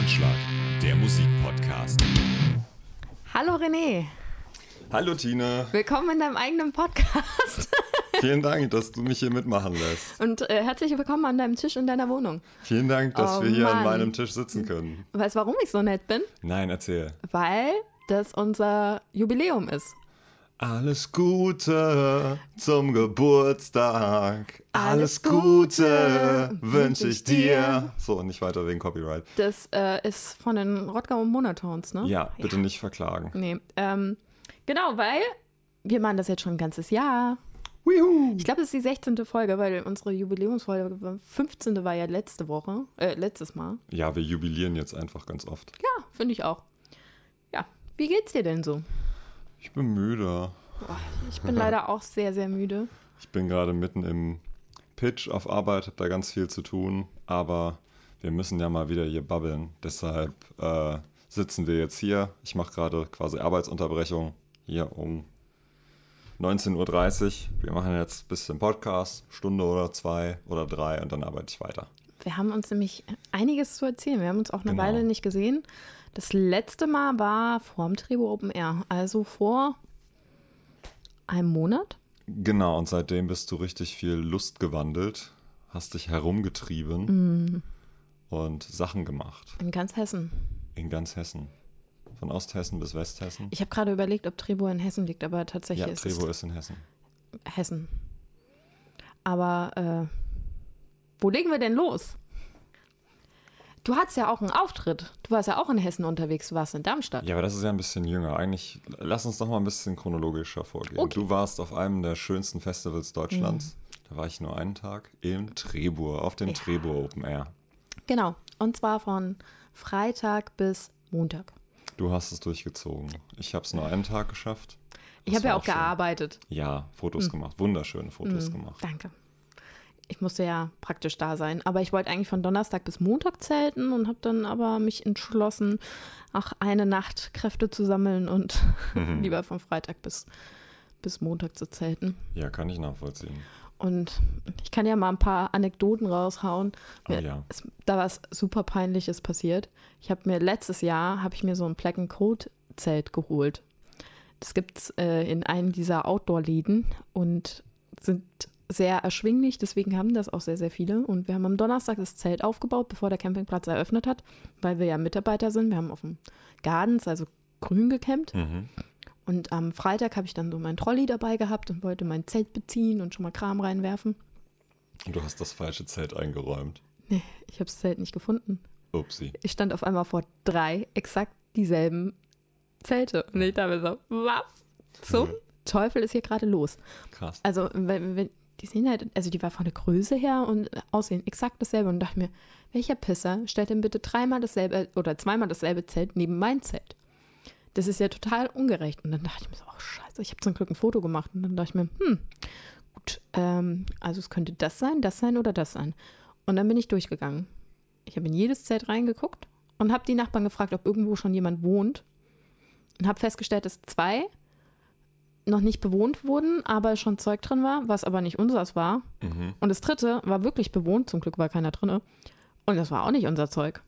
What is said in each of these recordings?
Anschlag, der Musikpodcast. Hallo René, Hallo Tina, willkommen in deinem eigenen Podcast. vielen Dank, dass du mich hier mitmachen lässt. Und äh, herzlich willkommen an deinem Tisch in deiner Wohnung. Vielen Dank, dass Oh wir hier an Mann. meinem Tisch sitzen können. Weißt du, warum ich so nett bin? Nein, erzähl. Weil das unser Jubiläum ist. Alles Gute zum Geburtstag. Alles Alles Gute Gute wünsch wünsche ich dir. So, nicht weiter wegen Copyright. Das äh, ist von den Rottgau Monotones, ne? Ja, bitte nicht verklagen. Nee, ähm, genau, weil wir machen das jetzt schon ein ganzes Jahr. Wihu. Ich glaube, es ist die 16. Folge, weil unsere Jubiläumsfolge, war- 15. war ja letzte Woche, äh, letztes Mal. Ja, wir jubilieren jetzt einfach ganz oft. Ja, finde ich auch. Ja, wie geht's dir denn so? Ich bin müde. Ich bin leider auch sehr, sehr müde. Ich bin gerade mitten im Pitch auf Arbeit, habe da ganz viel zu tun, aber wir müssen ja mal wieder hier babbeln. Deshalb äh, sitzen wir jetzt hier. Ich mache gerade quasi Arbeitsunterbrechung hier um 19.30 Uhr. Wir machen jetzt ein bisschen Podcast, Stunde oder zwei oder drei und dann arbeite ich weiter. Wir haben uns nämlich einiges zu erzählen. Wir haben uns auch eine Genau. Weile nicht gesehen. Das letzte Mal war vor dem Tribo Open Air, also vor einem Monat. Genau, und seitdem bist du richtig viel Lust gewandelt, hast dich herumgetrieben und Sachen gemacht In ganz Hessen. in ganz Hessen. Von Osthessen bis Westhessen. Ich habe gerade überlegt, ob Trebo in Hessen liegt, aber tatsächlich Ja, ist Trebo es ist in Hessen. Hessen. Aber äh, wo legen wir denn los? Du hattest ja auch einen Auftritt. Du warst ja auch in Hessen unterwegs, du warst in Darmstadt. Ja, aber das ist ja ein bisschen jünger. Eigentlich, lass uns doch mal ein bisschen chronologischer vorgehen. Okay. Du warst auf einem der schönsten Festivals Deutschlands. Da war ich nur einen Tag im Trebur, auf dem Ja. Trebur Open Air. Genau. Und zwar von Freitag bis Montag. Du hast es durchgezogen. Ich habe es nur einen Tag geschafft. Ich Das habe ja auch schön. gearbeitet. Ja, Fotos gemacht. Wunderschöne Fotos gemacht. Danke. Ich musste ja praktisch da sein. Aber ich wollte eigentlich von Donnerstag bis Montag zelten und habe dann aber mich entschlossen, auch eine Nacht Kräfte zu sammeln und lieber von Freitag bis, bis Montag zu zelten. Ja, kann ich nachvollziehen. Und ich kann ja mal ein paar Anekdoten raushauen. Oh Mir ja. ist da was super peinliches passiert. Ich habe mir letztes Jahr habe ich mir so ein Black Code Zelt geholt. Das gibt's äh, in einem dieser Outdoor-Läden und sind sehr erschwinglich, deswegen haben das auch sehr, sehr viele. Und wir haben am Donnerstag das Zelt aufgebaut, bevor der Campingplatz eröffnet hat, weil wir ja Mitarbeiter sind. Wir haben auf dem Gardens, also grün gecampt. Mhm. Und am Freitag habe ich dann so mein Trolley dabei gehabt und wollte mein Zelt beziehen und schon mal Kram reinwerfen. Und du hast das falsche Zelt eingeräumt. Nee, ich habe das Zelt nicht gefunden. Upsi. Ich stand auf einmal vor drei exakt dieselben Zelte. Und ich dachte mir so, was zum Mhm. Teufel ist hier gerade los? Krass. Also, wenn, wenn, die sehen halt, also die war von der Größe her und aussehen exakt dasselbe. Und dachte mir, welcher Pisser stellt denn bitte dreimal dasselbe oder zweimal dasselbe Zelt neben mein Zelt? Das ist ja total ungerecht. Und dann dachte ich mir so, oh scheiße, ich habe zum Glück ein Foto gemacht. Und dann dachte ich mir, hm, gut, ähm, also es könnte das sein, das sein oder das sein. Und dann bin ich durchgegangen. Ich habe in jedes Zelt reingeguckt und habe die Nachbarn gefragt, ob irgendwo schon jemand wohnt. Und habe festgestellt, dass zwei noch nicht bewohnt wurden, aber schon Zeug drin war, was aber nicht unseres war. Mhm. Und das dritte war wirklich bewohnt, zum Glück war keiner drin. Und das war auch nicht unser Zeug.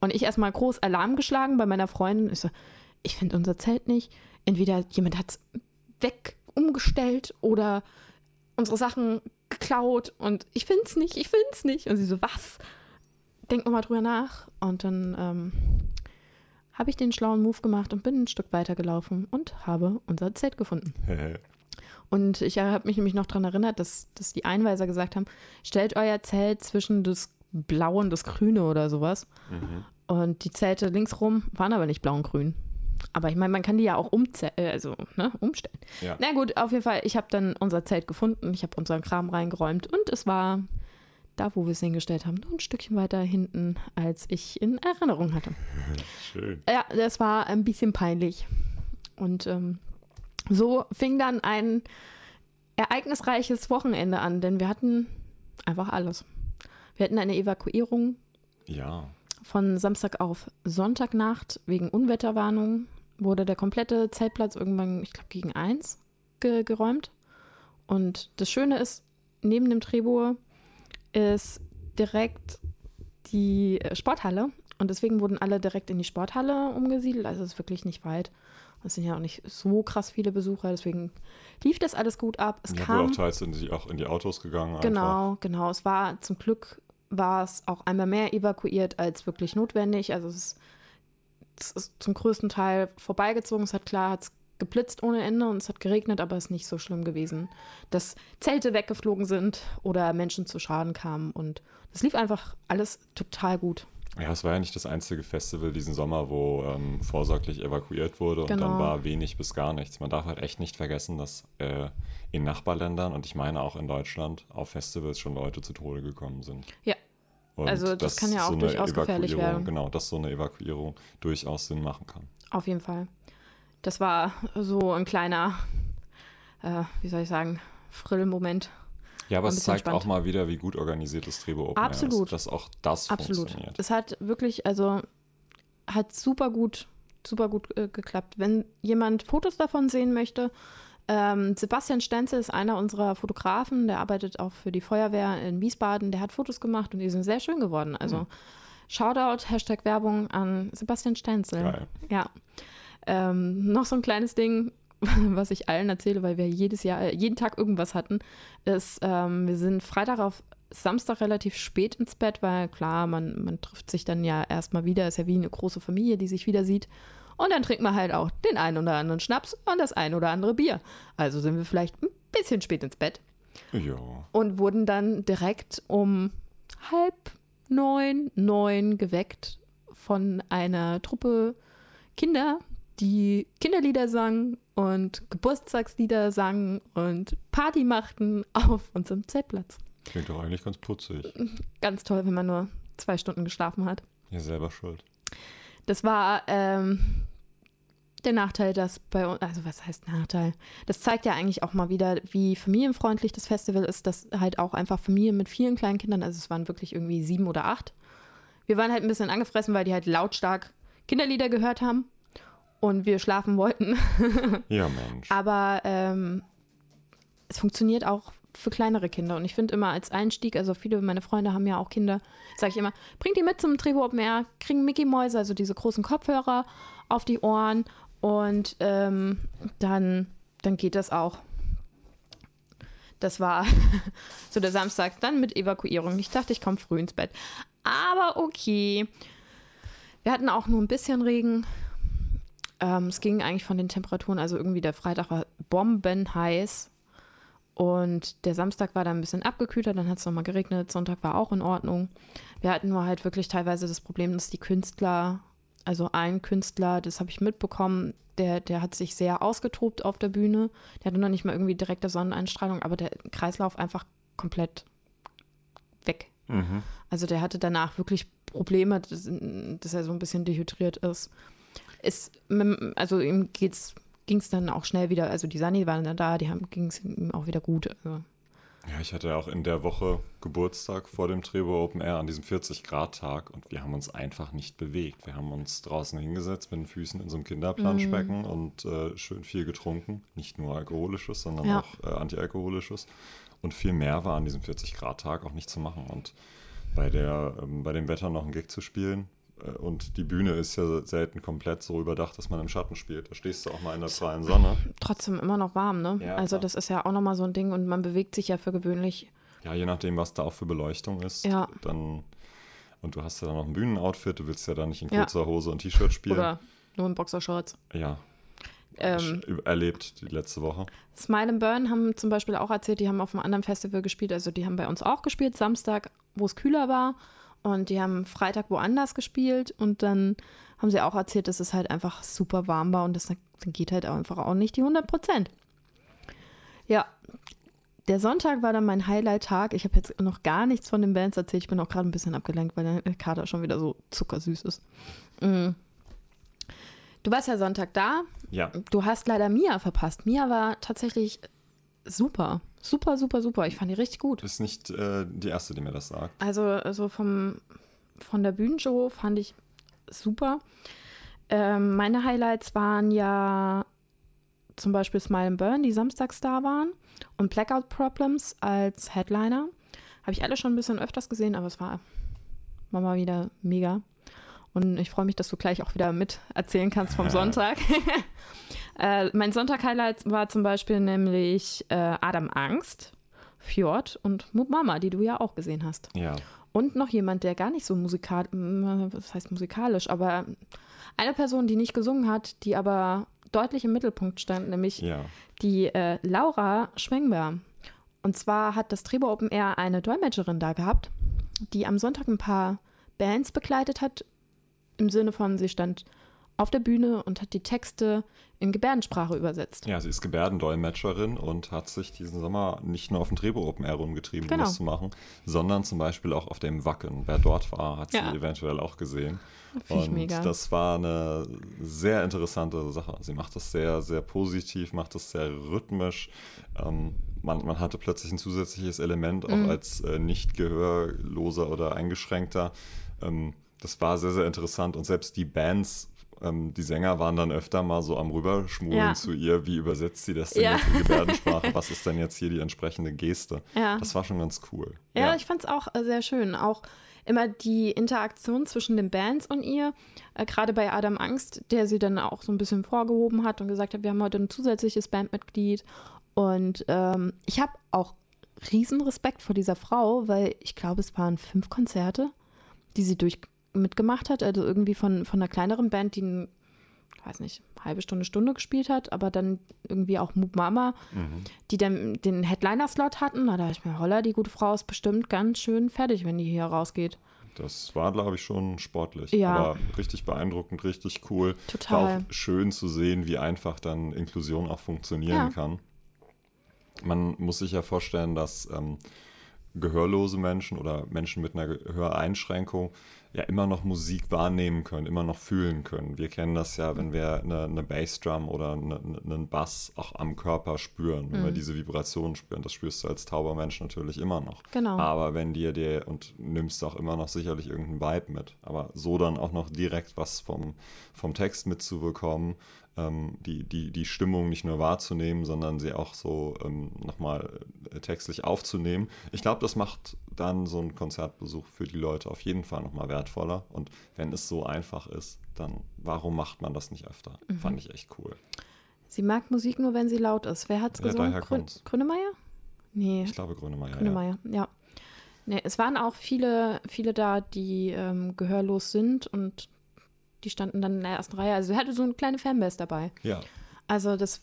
Und ich erstmal groß Alarm geschlagen bei meiner Freundin. Ich so, ich finde unser Zelt nicht. Entweder jemand hat es weg umgestellt oder unsere Sachen geklaut und ich finde es nicht, ich finde es nicht. Und sie so, was? Denk nochmal drüber nach. Und dann ähm, habe ich den schlauen Move gemacht und bin ein Stück weiter gelaufen und habe unser Zelt gefunden. Und ich habe mich nämlich noch daran erinnert, dass, dass die Einweiser gesagt haben, stellt euer Zelt zwischen das Blaue und das Grüne oder sowas. Mhm. Und die Zelte linksrum waren aber nicht blau und grün. Aber ich meine, man kann die ja auch äh, also, ne, umstellen. Ja. Na gut, auf jeden Fall, ich habe dann unser Zelt gefunden, ich habe unseren Kram reingeräumt und es war da, wo wir es hingestellt haben, nur ein Stückchen weiter hinten, als ich in Erinnerung hatte. Schön. Ja, das war ein bisschen peinlich. Und ähm, so fing dann ein ereignisreiches Wochenende an, denn wir hatten einfach alles. Wir hatten eine Evakuierung Ja. von Samstag auf Sonntagnacht wegen Unwetterwarnung. Wurde der komplette Zeltplatz irgendwann, ich glaube, gegen eins ge geräumt. Und das Schöne ist, neben dem Drehbuch ist direkt die äh, Sporthalle. Und deswegen wurden alle direkt in die Sporthalle umgesiedelt. Also es ist wirklich nicht weit. Es sind ja auch nicht so krass viele Besucher, deswegen lief das alles gut ab. Es ja, kam auch teils sind sie auch in die Autos gegangen. Genau, Einfach. genau. Es war zum Glück war es auch einmal mehr evakuiert als wirklich notwendig. Also es ist, es ist zum größten Teil vorbeigezogen. Es hat klar, hat es geblitzt ohne Ende und es hat geregnet, aber es ist nicht so schlimm gewesen, dass Zelte weggeflogen sind oder Menschen zu Schaden kamen. Und es lief einfach alles total gut. Ja, es war ja nicht das einzige Festival diesen Sommer, wo ähm, vorsorglich evakuiert wurde und Genau. dann war wenig bis gar nichts. Man darf halt echt nicht vergessen, dass äh, in Nachbarländern und ich meine auch in Deutschland auf Festivals schon Leute zu Tode gekommen sind. Ja. Und Also das kann ja auch eine durchaus gefährlich werden. Genau, dass so eine Evakuierung durchaus Sinn machen kann. Auf jeden Fall. Das war so ein kleiner, äh, wie soll ich sagen, Frill-Moment. Ja, aber es zeigt spannend. auch mal wieder, wie gut organisiert das Drehbuch Open Absolut. ist, dass auch das Absolut. funktioniert. Es hat wirklich, also hat super gut, super gut äh, geklappt. Wenn jemand Fotos davon sehen möchte, ähm, Sebastian Stenzel ist einer unserer Fotografen, der arbeitet auch für die Feuerwehr in Wiesbaden. Der hat Fotos gemacht und die sind sehr schön geworden. Also Mhm. Shoutout, Hashtag Werbung an Sebastian Stenzel. Geil. Ja. Ähm, noch so ein kleines Ding, was ich allen erzähle, weil wir jedes Jahr, äh, jeden Tag irgendwas hatten, ist, ähm, wir sind Freitag auf Samstag relativ spät ins Bett, weil klar, man, man trifft sich dann ja erstmal wieder, ist ja wie eine große Familie, die sich wieder sieht. Und dann trinkt man halt auch den einen oder anderen Schnaps und das ein oder andere Bier. Also sind wir vielleicht ein bisschen spät ins Bett Ja. und wurden dann direkt um halb neun, neun geweckt von einer Truppe Kinder, die Kinderlieder sangen und Geburtstagslieder sangen und Party machten auf unserem Zeltplatz. Klingt doch eigentlich ganz putzig. Ganz toll, wenn man nur zwei Stunden geschlafen hat. Ihr selber schuld. Das war ähm, der Nachteil, dass bei uns, also was heißt Nachteil? Das zeigt ja eigentlich auch mal wieder, wie familienfreundlich das Festival ist, dass halt auch einfach Familien mit vielen kleinen Kindern, also es waren wirklich irgendwie sieben oder acht. Wir waren halt ein bisschen angefressen, weil die halt lautstark Kinderlieder gehört haben und wir schlafen wollten. Ja, Mensch. Aber ähm, es funktioniert auch für kleinere Kinder. Und ich finde immer als Einstieg, also viele meiner Freunde haben ja auch Kinder, sage ich immer, bringt die mit zum Trebo Open Air, kriegen Mickey Mäuse, also diese großen Kopfhörer auf die Ohren und ähm, dann, dann geht das auch. Das war so der Samstag, dann mit Evakuierung. Ich dachte, ich komme früh ins Bett. Aber okay. Wir hatten auch nur ein bisschen Regen. Ähm, es ging eigentlich von den Temperaturen, also irgendwie der Freitag war bombenheiß und der Samstag war dann ein bisschen abgekühlter, dann hat es nochmal geregnet, Sonntag war auch in Ordnung. Wir hatten nur halt wirklich teilweise das Problem, dass die Künstler, also ein Künstler, das habe ich mitbekommen, der, der hat sich sehr ausgetobt auf der Bühne. Der hatte noch nicht mal irgendwie direkte Sonneneinstrahlung, aber der Kreislauf einfach komplett weg. Mhm. Also der hatte danach wirklich Probleme, dass, dass er so ein bisschen dehydriert ist. Mit- also ihm geht's ging es dann auch schnell wieder, also die Sani waren dann da, die ging es ihm auch wieder gut. Also, Ja, ich hatte ja auch in der Woche Geburtstag vor dem Trebo Open Air an diesem 40-Grad-Tag und wir haben uns einfach nicht bewegt. Wir haben uns draußen hingesetzt mit den Füßen in so einem Kinderplanschbecken Mhm. und äh, schön viel getrunken. Nicht nur alkoholisches, sondern Ja. auch äh, antialkoholisches. Und viel mehr war an diesem 40-Grad-Tag auch nicht zu machen. Und bei, der, ähm, bei dem Wetter noch einen Gig zu spielen. Äh, Und die Bühne ist ja selten komplett so überdacht, dass man im Schatten spielt. Da stehst du auch mal in der prallen Sonne. trotzdem immer noch warm, ne? Ja, also klar. das ist ja auch nochmal so ein Ding und man bewegt sich ja für gewöhnlich. Ja, je nachdem, was da auch für Beleuchtung ist. Ja. Dann, und du hast ja dann noch ein Bühnenoutfit, du willst ja da nicht in Ja. kurzer Hose und T-Shirt spielen. Oder nur in Boxershorts. ja. Ähm, erlebt die letzte Woche. Smile and Burn haben zum Beispiel auch erzählt, die haben auf einem anderen Festival gespielt. Also die haben bei uns auch gespielt, Samstag, wo es kühler war. Und die haben Freitag woanders gespielt. Und dann haben sie auch erzählt, dass es halt einfach super warm war. Und das dann geht halt auch einfach auch nicht die 100 Prozent. Ja, der Sonntag war dann mein Highlight-Tag. Ich habe jetzt noch gar nichts von den Bands erzählt. Ich bin auch gerade ein bisschen abgelenkt, weil der Kater schon wieder so zuckersüß ist. Mm. Du warst ja Sonntag da. Ja. Du hast leider Mia verpasst. Mia war tatsächlich super. Super, super, super. Ich fand die richtig gut. Ist nicht äh, die erste, die mir das sagt. Also, also vom, von der Bühnenshow fand ich super. Ähm, meine Highlights waren ja zum Beispiel Smile and Burn, die samstags da waren. Und Blackout Problems als Headliner. Habe ich alle schon ein bisschen öfters gesehen, aber es war, war mal wieder mega. Und ich freue mich, dass du gleich auch wieder mit erzählen kannst vom Sonntag. äh, mein Sonntag-Highlight war zum Beispiel nämlich äh, Adam Angst, Fjord und Mama, die du ja auch gesehen hast. Ja. Und noch jemand, der gar nicht so musikalisch, was heißt musikalisch, aber eine Person, die nicht gesungen hat, die aber deutlich im Mittelpunkt stand, nämlich Ja. die äh, Laura Schwengber. Und zwar hat das Trebo Open Air eine Dolmetscherin da gehabt, die am Sonntag ein paar Bands begleitet hat, im Sinne von, sie stand auf der Bühne und hat die Texte in Gebärdensprache übersetzt. Ja, sie ist Gebärdendolmetscherin und hat sich diesen Sommer nicht nur auf dem Trebo Open Air rumgetrieben, um Genau. das zu machen, sondern zum Beispiel auch auf dem Wacken. Wer dort war, hat Ja. sie eventuell auch gesehen. Finde ich Und das war eine sehr interessante Sache. Sie macht das sehr, sehr positiv, macht das sehr rhythmisch. Ähm, man, man hatte plötzlich ein zusätzliches Element, auch Mhm. als äh, nicht gehörloser oder eingeschränkter. Ähm, das war sehr, sehr interessant. Und selbst die Bands, ähm, die Sänger waren dann öfter mal so am Rüberschmulen Ja. zu ihr. Wie übersetzt sie das denn Ja. jetzt in Gebärdensprache? Was ist denn jetzt hier die entsprechende Geste? Ja. Das war schon ganz cool. Ja, ich fand es auch äh, sehr schön. Auch immer die Interaktion zwischen den Bands und ihr, äh, gerade bei Adam Angst, der sie dann auch so ein bisschen vorgehoben hat und gesagt hat, wir haben heute ein zusätzliches Bandmitglied. Und ähm, ich habe auch riesen Respekt vor dieser Frau, weil ich glaube, es waren fünf Konzerte, die sie durch mitgemacht hat. Also irgendwie von, von einer kleineren Band, die ein, ich weiß nicht, halbe Stunde, Stunde gespielt hat, aber dann irgendwie auch Moop Mama, Mhm. die dann den Headliner-Slot hatten. Da dachte ich mir, holla, die gute Frau ist bestimmt ganz schön fertig, wenn die hier rausgeht. Das war, glaube ich, schon sportlich. Ja. Aber richtig beeindruckend, richtig cool. Total. War auch schön zu sehen, wie einfach dann Inklusion auch funktionieren Ja. kann. Man muss sich ja vorstellen, dass ähm, gehörlose Menschen oder Menschen mit einer Gehöreinschränkung ja immer noch Musik wahrnehmen können, immer noch fühlen können. Wir kennen das ja, wenn wir eine, eine Bassdrum oder eine, eine- einen Bass auch am Körper spüren, wenn wir Mhm. diese Vibrationen spüren. Das spürst du als tauber Mensch natürlich immer noch. Genau. Aber wenn dir der und nimmst auch immer noch sicherlich irgendeinen Vibe mit, aber so dann auch noch direkt was vom, vom Text mitzubekommen, ähm, die, die, die Stimmung nicht nur wahrzunehmen, sondern sie auch so ähm, nochmal äh, textlich aufzunehmen. Ich glaube, das macht dann so einen Konzertbesuch für die Leute auf jeden Fall nochmal wertvoller. Und wenn es so einfach ist, dann warum macht man das nicht öfter? Mhm. Fand ich echt cool. Sie mag Musik nur, wenn sie laut ist. Wer hat's Ja, gesungen? daher Grün kommt's. Grünemeyer? Nee, Ich glaube, Grönemeyer. Ja. Grünemeyer, ja. Nee, es waren auch viele, viele da, die ähm, gehörlos sind und die standen dann in der ersten Reihe. Also sie hatte so eine kleine Fanbase dabei. ja, Also das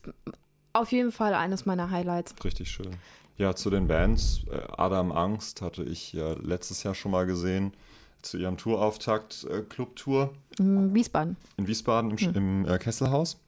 auf jeden Fall eines meiner Highlights. Richtig schön. Ja, zu den Bands. äh, Adam Angst hatte ich ja letztes Jahr schon mal gesehen. Zu ihrem Tourauftakt, äh, Clubtour Hm, Wiesbaden. in Wiesbaden im, Hm. im äh, Kesselhaus.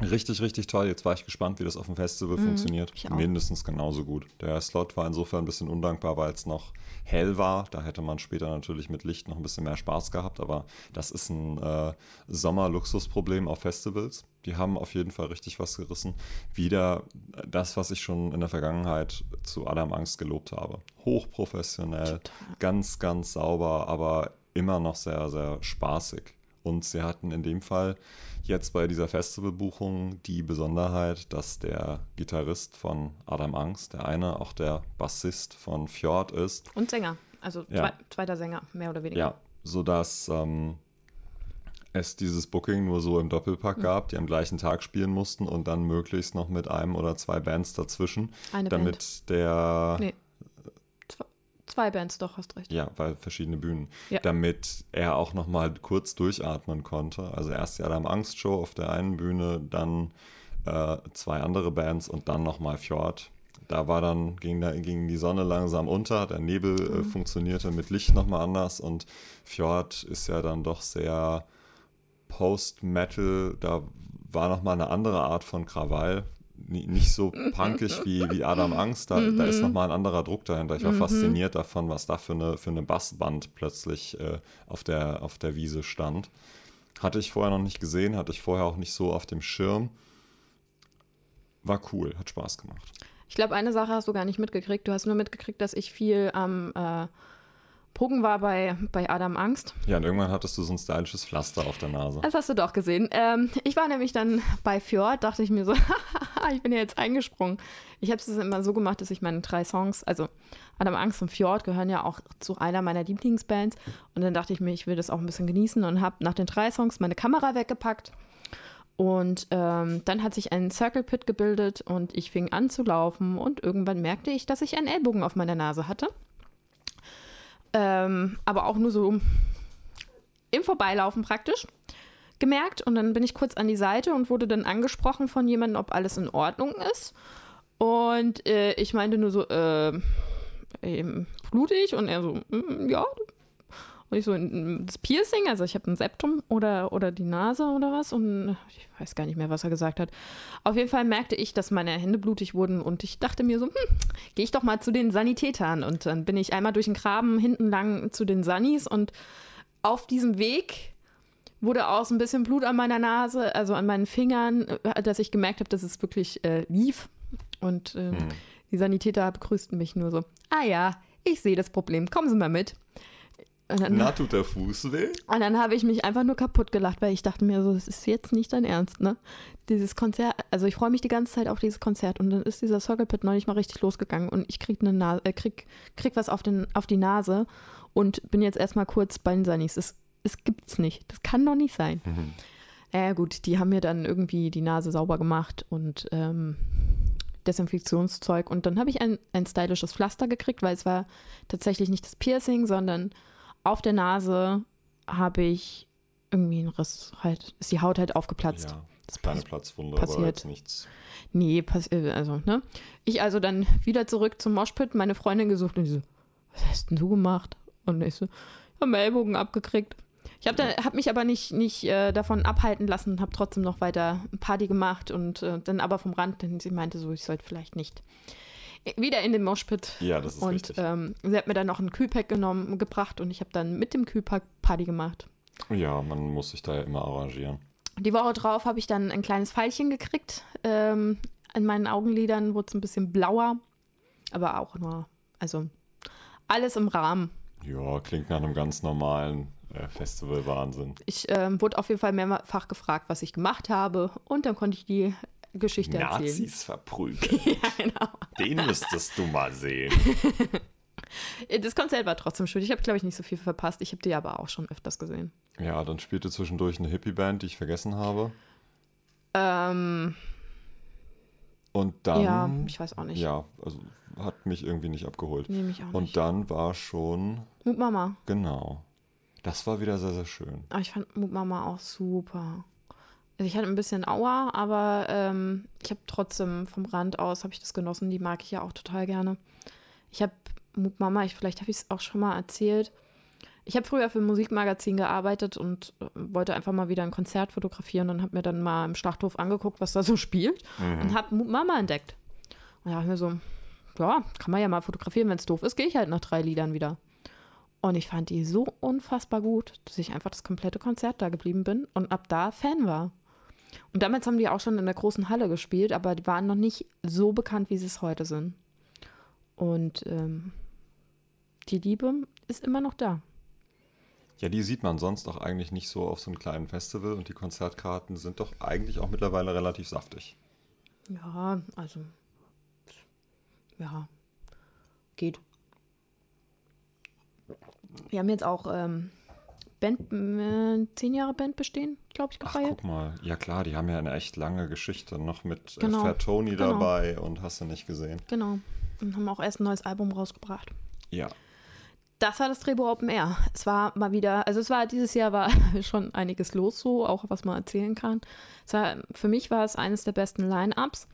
Richtig, richtig toll. Jetzt war ich gespannt, wie das auf dem Festival funktioniert. Hm, ich auch. Mindestens genauso gut. Der Slot war insofern ein bisschen undankbar, weil es noch hell war. Da hätte man später natürlich mit Licht noch ein bisschen mehr Spaß gehabt. Aber das ist ein äh, Sommer-Luxusproblem auf Festivals. Die haben auf jeden Fall richtig was gerissen. Wieder das, was ich schon in der Vergangenheit zu Adam Angst gelobt habe. Hochprofessionell, ganz, ganz sauber, aber immer noch sehr, sehr spaßig. Und sie hatten in dem Fall jetzt bei dieser Festivalbuchung die Besonderheit, dass der Gitarrist von Adam Angst, der eine auch der Bassist von Fjord ist. Und Sänger. Also Ja. zwei, zweiter Sänger, mehr oder weniger. Ja, sodass ähm, es dieses Booking nur so im Doppelpack gab, die am gleichen Tag spielen mussten und dann möglichst noch mit einem oder zwei Bands dazwischen, Eine damit Band. der Nee. Zwei, Bands, doch, hast recht. Ja, weil verschiedene Bühnen. Ja. Damit er auch noch mal kurz durchatmen konnte. Also erst die Adam Angst Show auf der einen Bühne, dann äh, zwei andere Bands und dann noch mal Fjord. Da war dann, ging, da, ging die Sonne langsam unter, der Nebel äh, funktionierte mit Licht noch mal anders und Fjord ist ja dann doch sehr Post-Metal, da war noch mal eine andere Art von Krawall. Ni- Nicht so punkig wie, wie Adam Angst, da, da ist noch mal ein anderer Druck dahinter. Ich war fasziniert davon, was da für eine, für eine Bassband plötzlich äh, auf, der, auf der Wiese stand. Hatte ich vorher noch nicht gesehen, hatte ich vorher auch nicht so auf dem Schirm. War cool, hat Spaß gemacht. Ich glaube, eine Sache hast du gar nicht mitgekriegt. Du hast nur mitgekriegt, dass ich viel am äh, Pogen war bei, bei Adam Angst. Ja, und irgendwann hattest du so ein stylisches Pflaster auf der Nase. Das hast du doch gesehen. Ähm, ich war nämlich dann bei Fjord, dachte ich mir so, ich bin ja jetzt eingesprungen. Ich habe es immer so gemacht, dass ich meine drei Songs, also Adam Angst und Fjord gehören ja auch zu einer meiner Lieblingsbands. Und dann dachte ich mir, ich will das auch ein bisschen genießen und habe nach den drei Songs meine Kamera weggepackt. Und ähm, dann hat sich ein Circle Pit gebildet und ich fing an zu laufen und irgendwann merkte ich, dass ich einen Ellbogen auf meiner Nase hatte. Ähm, aber auch nur so im Vorbeilaufen praktisch gemerkt. Und dann bin ich kurz an die Seite und wurde dann angesprochen von jemandem, ob alles in Ordnung ist. Und äh, ich meinte nur so, äh, eben blutig und er so, mm, ja. Und ich so, das Piercing, also ich habe ein Septum oder, oder die Nase oder was und ich weiß gar nicht mehr, was er gesagt hat. Auf jeden Fall merkte ich, dass meine Hände blutig wurden und ich dachte mir so, hm, gehe ich doch mal zu den Sanitätern und dann bin ich einmal durch den Graben hinten lang zu den Sanis und auf diesem Weg wurde auch so ein bisschen Blut an meiner Nase, also an meinen Fingern, äh, dass ich gemerkt habe, dass es wirklich äh, lief und äh, hm. die Sanitäter begrüßten mich nur so, ah ja, ich sehe das Problem, kommen Sie mal mit. Dann, Na, tut der Fuß weh? Und dann habe ich mich einfach nur kaputt gelacht, weil ich dachte mir so, das ist jetzt nicht dein Ernst, ne? Dieses Konzert, also ich freue mich die ganze Zeit auf dieses Konzert und dann ist dieser Circle Pit noch nicht mal richtig losgegangen und ich krieg, eine Nase, äh, krieg, krieg was auf, den, auf die Nase und bin jetzt erstmal kurz bei den Sunnies. Es, es gibt's nicht. Das kann doch nicht sein. Mhm. Äh, gut, die haben mir dann irgendwie die Nase sauber gemacht und ähm, Desinfektionszeug und dann habe ich ein, ein stylisches Pflaster gekriegt, weil es war tatsächlich nicht das Piercing, sondern auf der Nase habe ich irgendwie einen Riss halt, ist die Haut halt aufgeplatzt. Ja, das kleine Platzwunde, passiert. aber jetzt nichts. Nee, passiert, also, ne? Ich also dann wieder zurück zum Moshpit, meine Freundin gesucht und die so, was hast denn du gemacht? Und ich so, ich habe meinen Ellbogen abgekriegt. Ich habe hab mich aber nicht, nicht äh, davon abhalten lassen und habe trotzdem noch weiter Party gemacht und äh, dann aber vom Rand, denn sie meinte so, ich sollte vielleicht nicht wieder in den Moshpit. Ja, das ist und, richtig. Ähm, sie hat mir dann noch einen Kühlpack genommen, gebracht und ich habe dann mit dem Kühlpack Party gemacht. Ja, man muss sich da ja immer arrangieren. Die Woche drauf habe ich dann ein kleines Pfeilchen gekriegt. Ähm, in meinen Augenlidern wurde es ein bisschen blauer, aber auch nur, also alles im Rahmen. Ja, klingt nach einem ganz normalen äh, Festival-Wahnsinn. Ich ähm, wurde auf jeden Fall mehrfach gefragt, was ich gemacht habe und dann konnte ich die Geschichte Nazis erzählen. Nazis verprügeln. ja, genau. Den müsstest du mal sehen. Das Konzert war trotzdem schön. Ich habe, glaube ich, nicht so viel verpasst. Ich habe die aber auch schon öfters gesehen. Ja, dann spielte zwischendurch eine Hippie-Band, die ich vergessen habe. Ähm. Und dann. Ja, ich weiß auch nicht. Ja, also hat mich irgendwie nicht abgeholt. Nee, mich auch nicht. Und dann war schon. Mut Mama. Genau. Das war wieder sehr, sehr schön. Aber ich fand Mut Mama auch super. Also ich hatte ein bisschen Aua, aber ähm, ich habe trotzdem vom Rand aus habe ich das genossen. Die mag ich ja auch total gerne. Ich habe Mama, ich, vielleicht habe ich es auch schon mal erzählt. Ich habe früher für ein Musikmagazin gearbeitet und äh, wollte einfach mal wieder ein Konzert fotografieren und habe mir dann mal im Schlachthof angeguckt, was da so spielt mhm. und habe Mama entdeckt. Und da habe ich mir so, ja, kann man ja mal fotografieren, wenn es doof ist, gehe ich halt nach drei Liedern wieder. Und ich fand die so unfassbar gut, dass ich einfach das komplette Konzert da geblieben bin und ab da Fan war. Und damals haben die auch schon in der großen Halle gespielt, aber die waren noch nicht so bekannt, wie sie es heute sind. Und ähm, die Liebe ist immer noch da. Ja, die sieht man sonst auch eigentlich nicht so auf so einem kleinen Festival und die Konzertkarten sind doch eigentlich auch mittlerweile relativ saftig. Ja, also ja, geht. Wir haben jetzt auch ähm, Band, äh, zehn Jahre Band bestehen, glaube ich, gefeiert. Ach, guck mal, ja klar, die haben ja eine echt lange Geschichte noch mit äh, genau. Fair Tony genau. dabei und hast du nicht gesehen. Genau. Und haben auch erst ein neues Album rausgebracht. Ja. Das war das Drehbuch Open Air. Es war mal wieder, also es war dieses Jahr war schon einiges los so, auch was man erzählen kann. War, für mich war es eines der besten Line-Ups.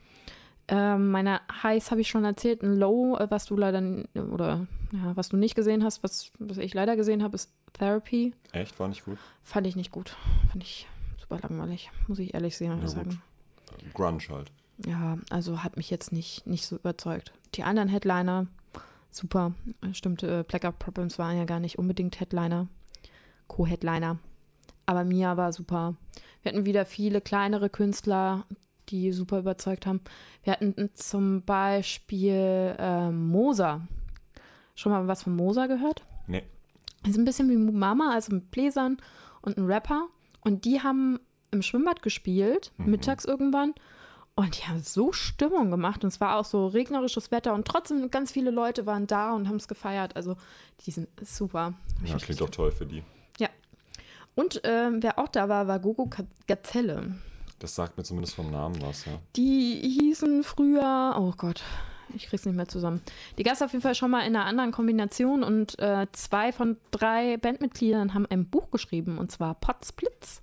Ähm, meine Highs habe ich schon erzählt. Ein Low, äh, was du leider oder ja, was du nicht gesehen hast, was, was ich leider gesehen habe, ist Therapy. Echt? War nicht gut? Fand ich nicht gut. Fand ich super langweilig, muss ich ehrlich sagen. Ja, Grunge halt. Ja, also hat mich jetzt nicht, nicht so überzeugt. Die anderen Headliner, super. Stimmt, äh, Blackout Problems waren ja gar nicht unbedingt Headliner, Co-Headliner. Aber Mia war super. Wir hatten wieder viele kleinere Künstler, die super überzeugt haben. Wir hatten zum Beispiel äh, Moser. Schon mal was von Moser gehört? Nee. Ist ein bisschen wie Mama, also mit Bläsern und ein Rapper. Und die haben im Schwimmbad gespielt, Mhm. mittags irgendwann. Und die haben so Stimmung gemacht. Und es war auch so regnerisches Wetter. Und trotzdem ganz viele Leute waren da und haben es gefeiert. Also die sind super. Ja, klingt doch toll für die. ja. Und ähm, wer auch da war, war Gogo Gazelle. Das sagt mir zumindest vom Namen was, ja. Die hießen früher, oh Gott, ich krieg's nicht mehr zusammen. Die es auf jeden Fall schon mal in einer anderen Kombination und äh, zwei von drei Bandmitgliedern haben ein Buch geschrieben und zwar Potsblitz.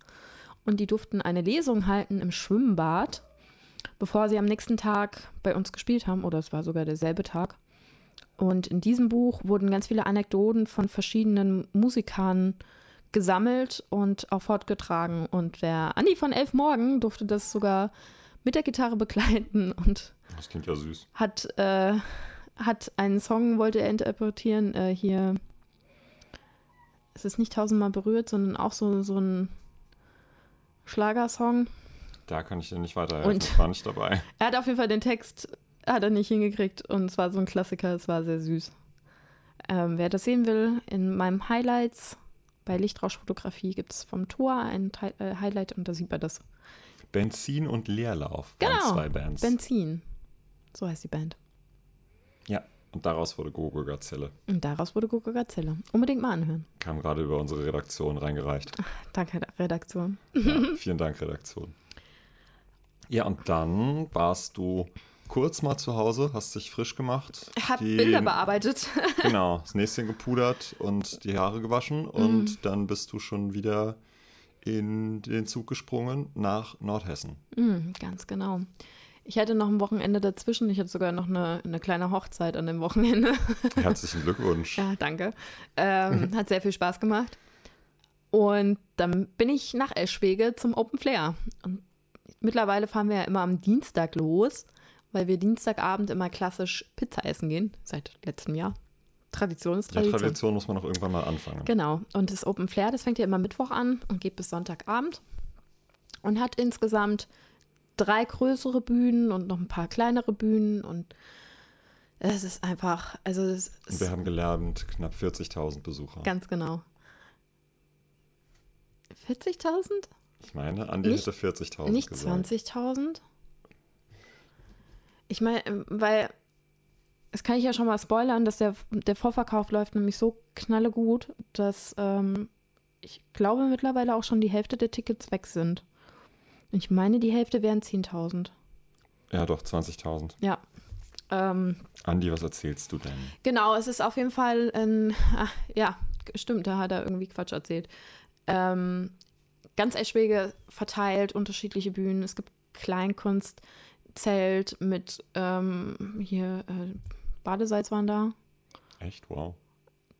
Und die durften eine Lesung halten im Schwimmbad, bevor sie am nächsten Tag bei uns gespielt haben, oder es war sogar derselbe Tag. Und in diesem Buch wurden ganz viele Anekdoten von verschiedenen Musikern gesammelt und auch fortgetragen. Und der Andi von Elf Morgen durfte das sogar mit der Gitarre begleiten und Das klingt ja süß. hat, äh, hat einen Song, wollte er interpretieren, äh, hier. Es ist nicht tausendmal berührt, sondern auch so, so ein Schlagersong. Da kann ich dir nicht weiterhelfen. Und- Ich war nicht dabei. Er hat auf jeden Fall den Text, hat er nicht hingekriegt und es war so ein Klassiker, es war sehr süß. Ähm, wer das sehen will, in meinem Highlights bei Lichtrauschfotografie gibt es vom Tor ein Teil, äh, Highlight und da sieht man das. Benzin und Leerlauf waren Genau, zwei Bands. Benzin. So heißt die Band. ja, und daraus wurde Gogo Gazelle. Und daraus wurde Gogo Gazelle. Unbedingt mal anhören. Kam gerade über unsere Redaktion reingereicht. Danke, Redaktion. Ja, vielen Dank, Redaktion. Ja, und dann warst du kurz mal zu Hause, hast dich frisch gemacht. Hab die- Bilder bearbeitet. Genau, das Näschen gepudert und die Haare gewaschen Mhm. und dann bist du schon wieder in den Zug gesprungen nach Nordhessen. Mm, ganz genau. Ich hatte noch ein Wochenende dazwischen. Ich hatte sogar noch eine, eine kleine Hochzeit an dem Wochenende. Herzlichen Glückwunsch. ja, danke. Ähm, hat sehr viel Spaß gemacht. Und dann bin ich nach Eschwege zum Open Flair. Und mittlerweile fahren wir ja immer am Dienstag los, weil wir Dienstagabend immer klassisch Pizza essen gehen. Seit letztem Jahr. Tradition ist Ja, Tradition. Tradition muss man auch irgendwann mal anfangen. Genau. Und das Open Flair, das fängt ja immer Mittwoch an und geht bis Sonntagabend. Und hat insgesamt drei größere Bühnen und noch ein paar kleinere Bühnen. Und es ist einfach, also es Und ist wir haben gelernt, knapp 40.000 Besucher. ganz genau. 40.000? Ich meine, Andi Nicht- hätte 40.000 Nicht gesagt. 20.000? Ich meine, weil, das kann ich ja schon mal spoilern, dass der, der Vorverkauf läuft nämlich so knalle gut, dass ähm, ich glaube mittlerweile auch schon die Hälfte der Tickets weg sind. Ich meine, die Hälfte wären 10.000. Ja, doch, 20.000. Ja. Ähm, Andi, was erzählst du denn? Genau, es ist auf jeden Fall ein, ach, ja, stimmt, da hat er irgendwie Quatsch erzählt. Ähm, ganz Eschwege verteilt, unterschiedliche Bühnen. Es gibt Kleinkunst, Zelt mit ähm, hier äh, Badesalz waren da. Echt? Wow.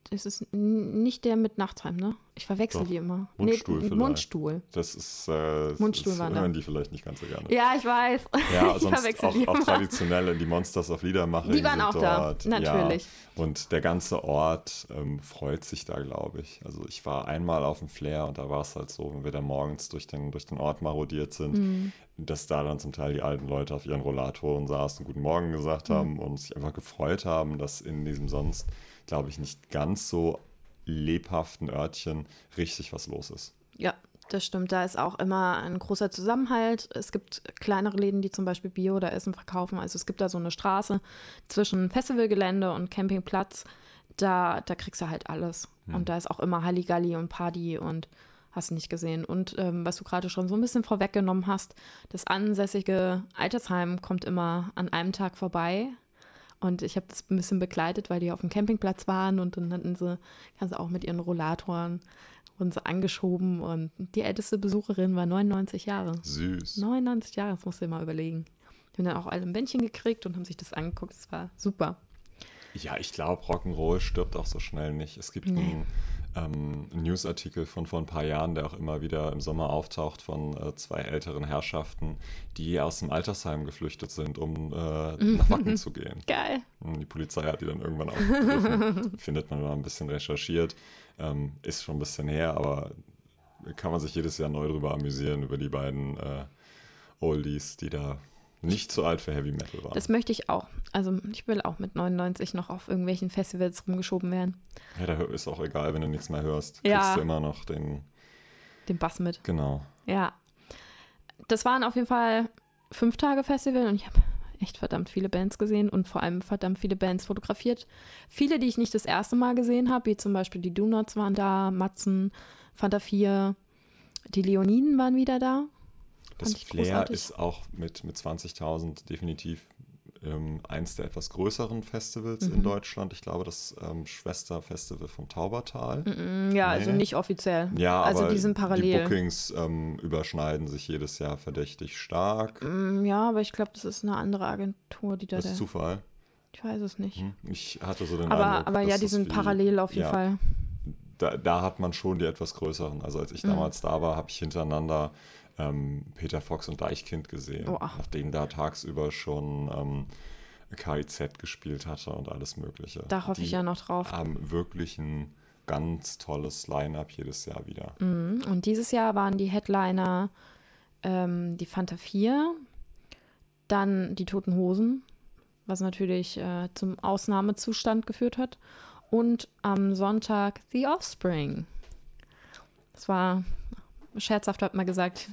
Es ist nicht der mit Nachtsheim, ne? Ich verwechsel Doch. die immer. Mundstuhl nee, vielleicht. Mundstuhl. Das ist, äh, Mundstuhl das da. hören die vielleicht nicht ganz so gerne. Ja, ich weiß. Ja, ich sonst verwechsel auch, die auch traditionell in die Monsters of Liedermacher. Die waren auch da, dort. natürlich. Ja. Und der ganze Ort ähm, freut sich da, glaube ich. Also ich war einmal auf dem Flair und da war es halt so, wenn wir da morgens durch den, durch den Ort marodiert sind, Mhm. dass da dann zum Teil die alten Leute auf ihren Rollatoren saßen, Guten Morgen gesagt Mhm. haben und sich einfach gefreut haben, dass in diesem sonst, glaube ich, nicht ganz so lebhaften Örtchen richtig was los ist. Ja, das stimmt. Da ist auch immer ein großer Zusammenhalt. Es gibt kleinere Läden, die zum Beispiel Bier oder Essen verkaufen. Also es gibt da so eine Straße zwischen Festivalgelände und Campingplatz. Da, da kriegst du halt alles. Und da ist auch immer Halligalli und Party und hast nicht gesehen. Und ähm, was du gerade schon so ein bisschen vorweggenommen hast, das ansässige Altersheim kommt immer an einem Tag vorbei. Und ich habe das ein bisschen begleitet, weil die auf dem Campingplatz waren und dann hatten sie, du auch mit ihren Rollatoren wurden sie angeschoben und die älteste Besucherin war 99 Jahre. Süß. 99 Jahre, das musst du dir mal überlegen. Die haben dann auch alle ein Bändchen gekriegt und haben sich das angeguckt. Das war super. Ja, ich glaube, Rock'n'Roll stirbt auch so schnell nicht. Es gibt Nee. einen, ähm, Newsartikel von vor ein paar Jahren, der auch immer wieder im Sommer auftaucht, von äh, zwei älteren Herrschaften, die aus dem Altersheim geflüchtet sind, um äh, nach Wacken zu gehen. Geil. Die Polizei hat die dann irgendwann aufgegriffen. Findet man mal ein bisschen recherchiert. Ähm, ist schon ein bisschen her, aber kann man sich jedes Jahr neu drüber amüsieren, über die beiden äh, Oldies, die da nicht zu alt für Heavy Metal war. Das möchte ich auch. Also ich will auch mit 99 noch auf irgendwelchen Festivals rumgeschoben werden. Ja, da ist auch egal, wenn du nichts mehr hörst. Ja. Kriegst du immer noch den. Den Bass mit. Genau. Ja. Das waren auf jeden Fall fünf Tage Festival und ich habe echt verdammt viele Bands gesehen und vor allem verdammt viele Bands fotografiert. Viele, die ich nicht das erste Mal gesehen habe, wie zum Beispiel die Donuts waren da, Matzen, Fanta 4, die Leoniden waren wieder da. Das Flair großartig. ist auch mit, mit 20.000 definitiv ähm, eins der etwas größeren Festivals Mhm. in Deutschland. Ich glaube, das ähm, Schwesterfestival vom Taubertal. Mm, Ja, also Nee. nicht offiziell. Ja, also aber die sind die parallel. Bookings ähm, überschneiden sich jedes Jahr verdächtig stark. Mm, Ja, aber ich glaube, das ist eine andere Agentur, die da. Das ist Zufall. ich weiß es nicht. Hm? Ich hatte so den Aber, Eindruck, aber ja, die sind wie- parallel auf jeden ja, Fall. Da, da hat man schon die etwas größeren. Also als ich Mhm. damals da war, habe ich hintereinander ähm, Peter Fox und Deichkind gesehen. Oh. Nachdem da tagsüber schon ähm, KIZ gespielt hatte und alles Mögliche. Da hoffe ich Die ja noch drauf. haben wirklich ein ganz tolles Line-Up jedes Jahr wieder. Mhm. Und dieses Jahr waren die Headliner ähm, die Fanta 4, dann die Toten Hosen, was natürlich äh, zum Ausnahmezustand geführt hat, und am Sonntag The Offspring. Das war, scherzhaft hat man gesagt,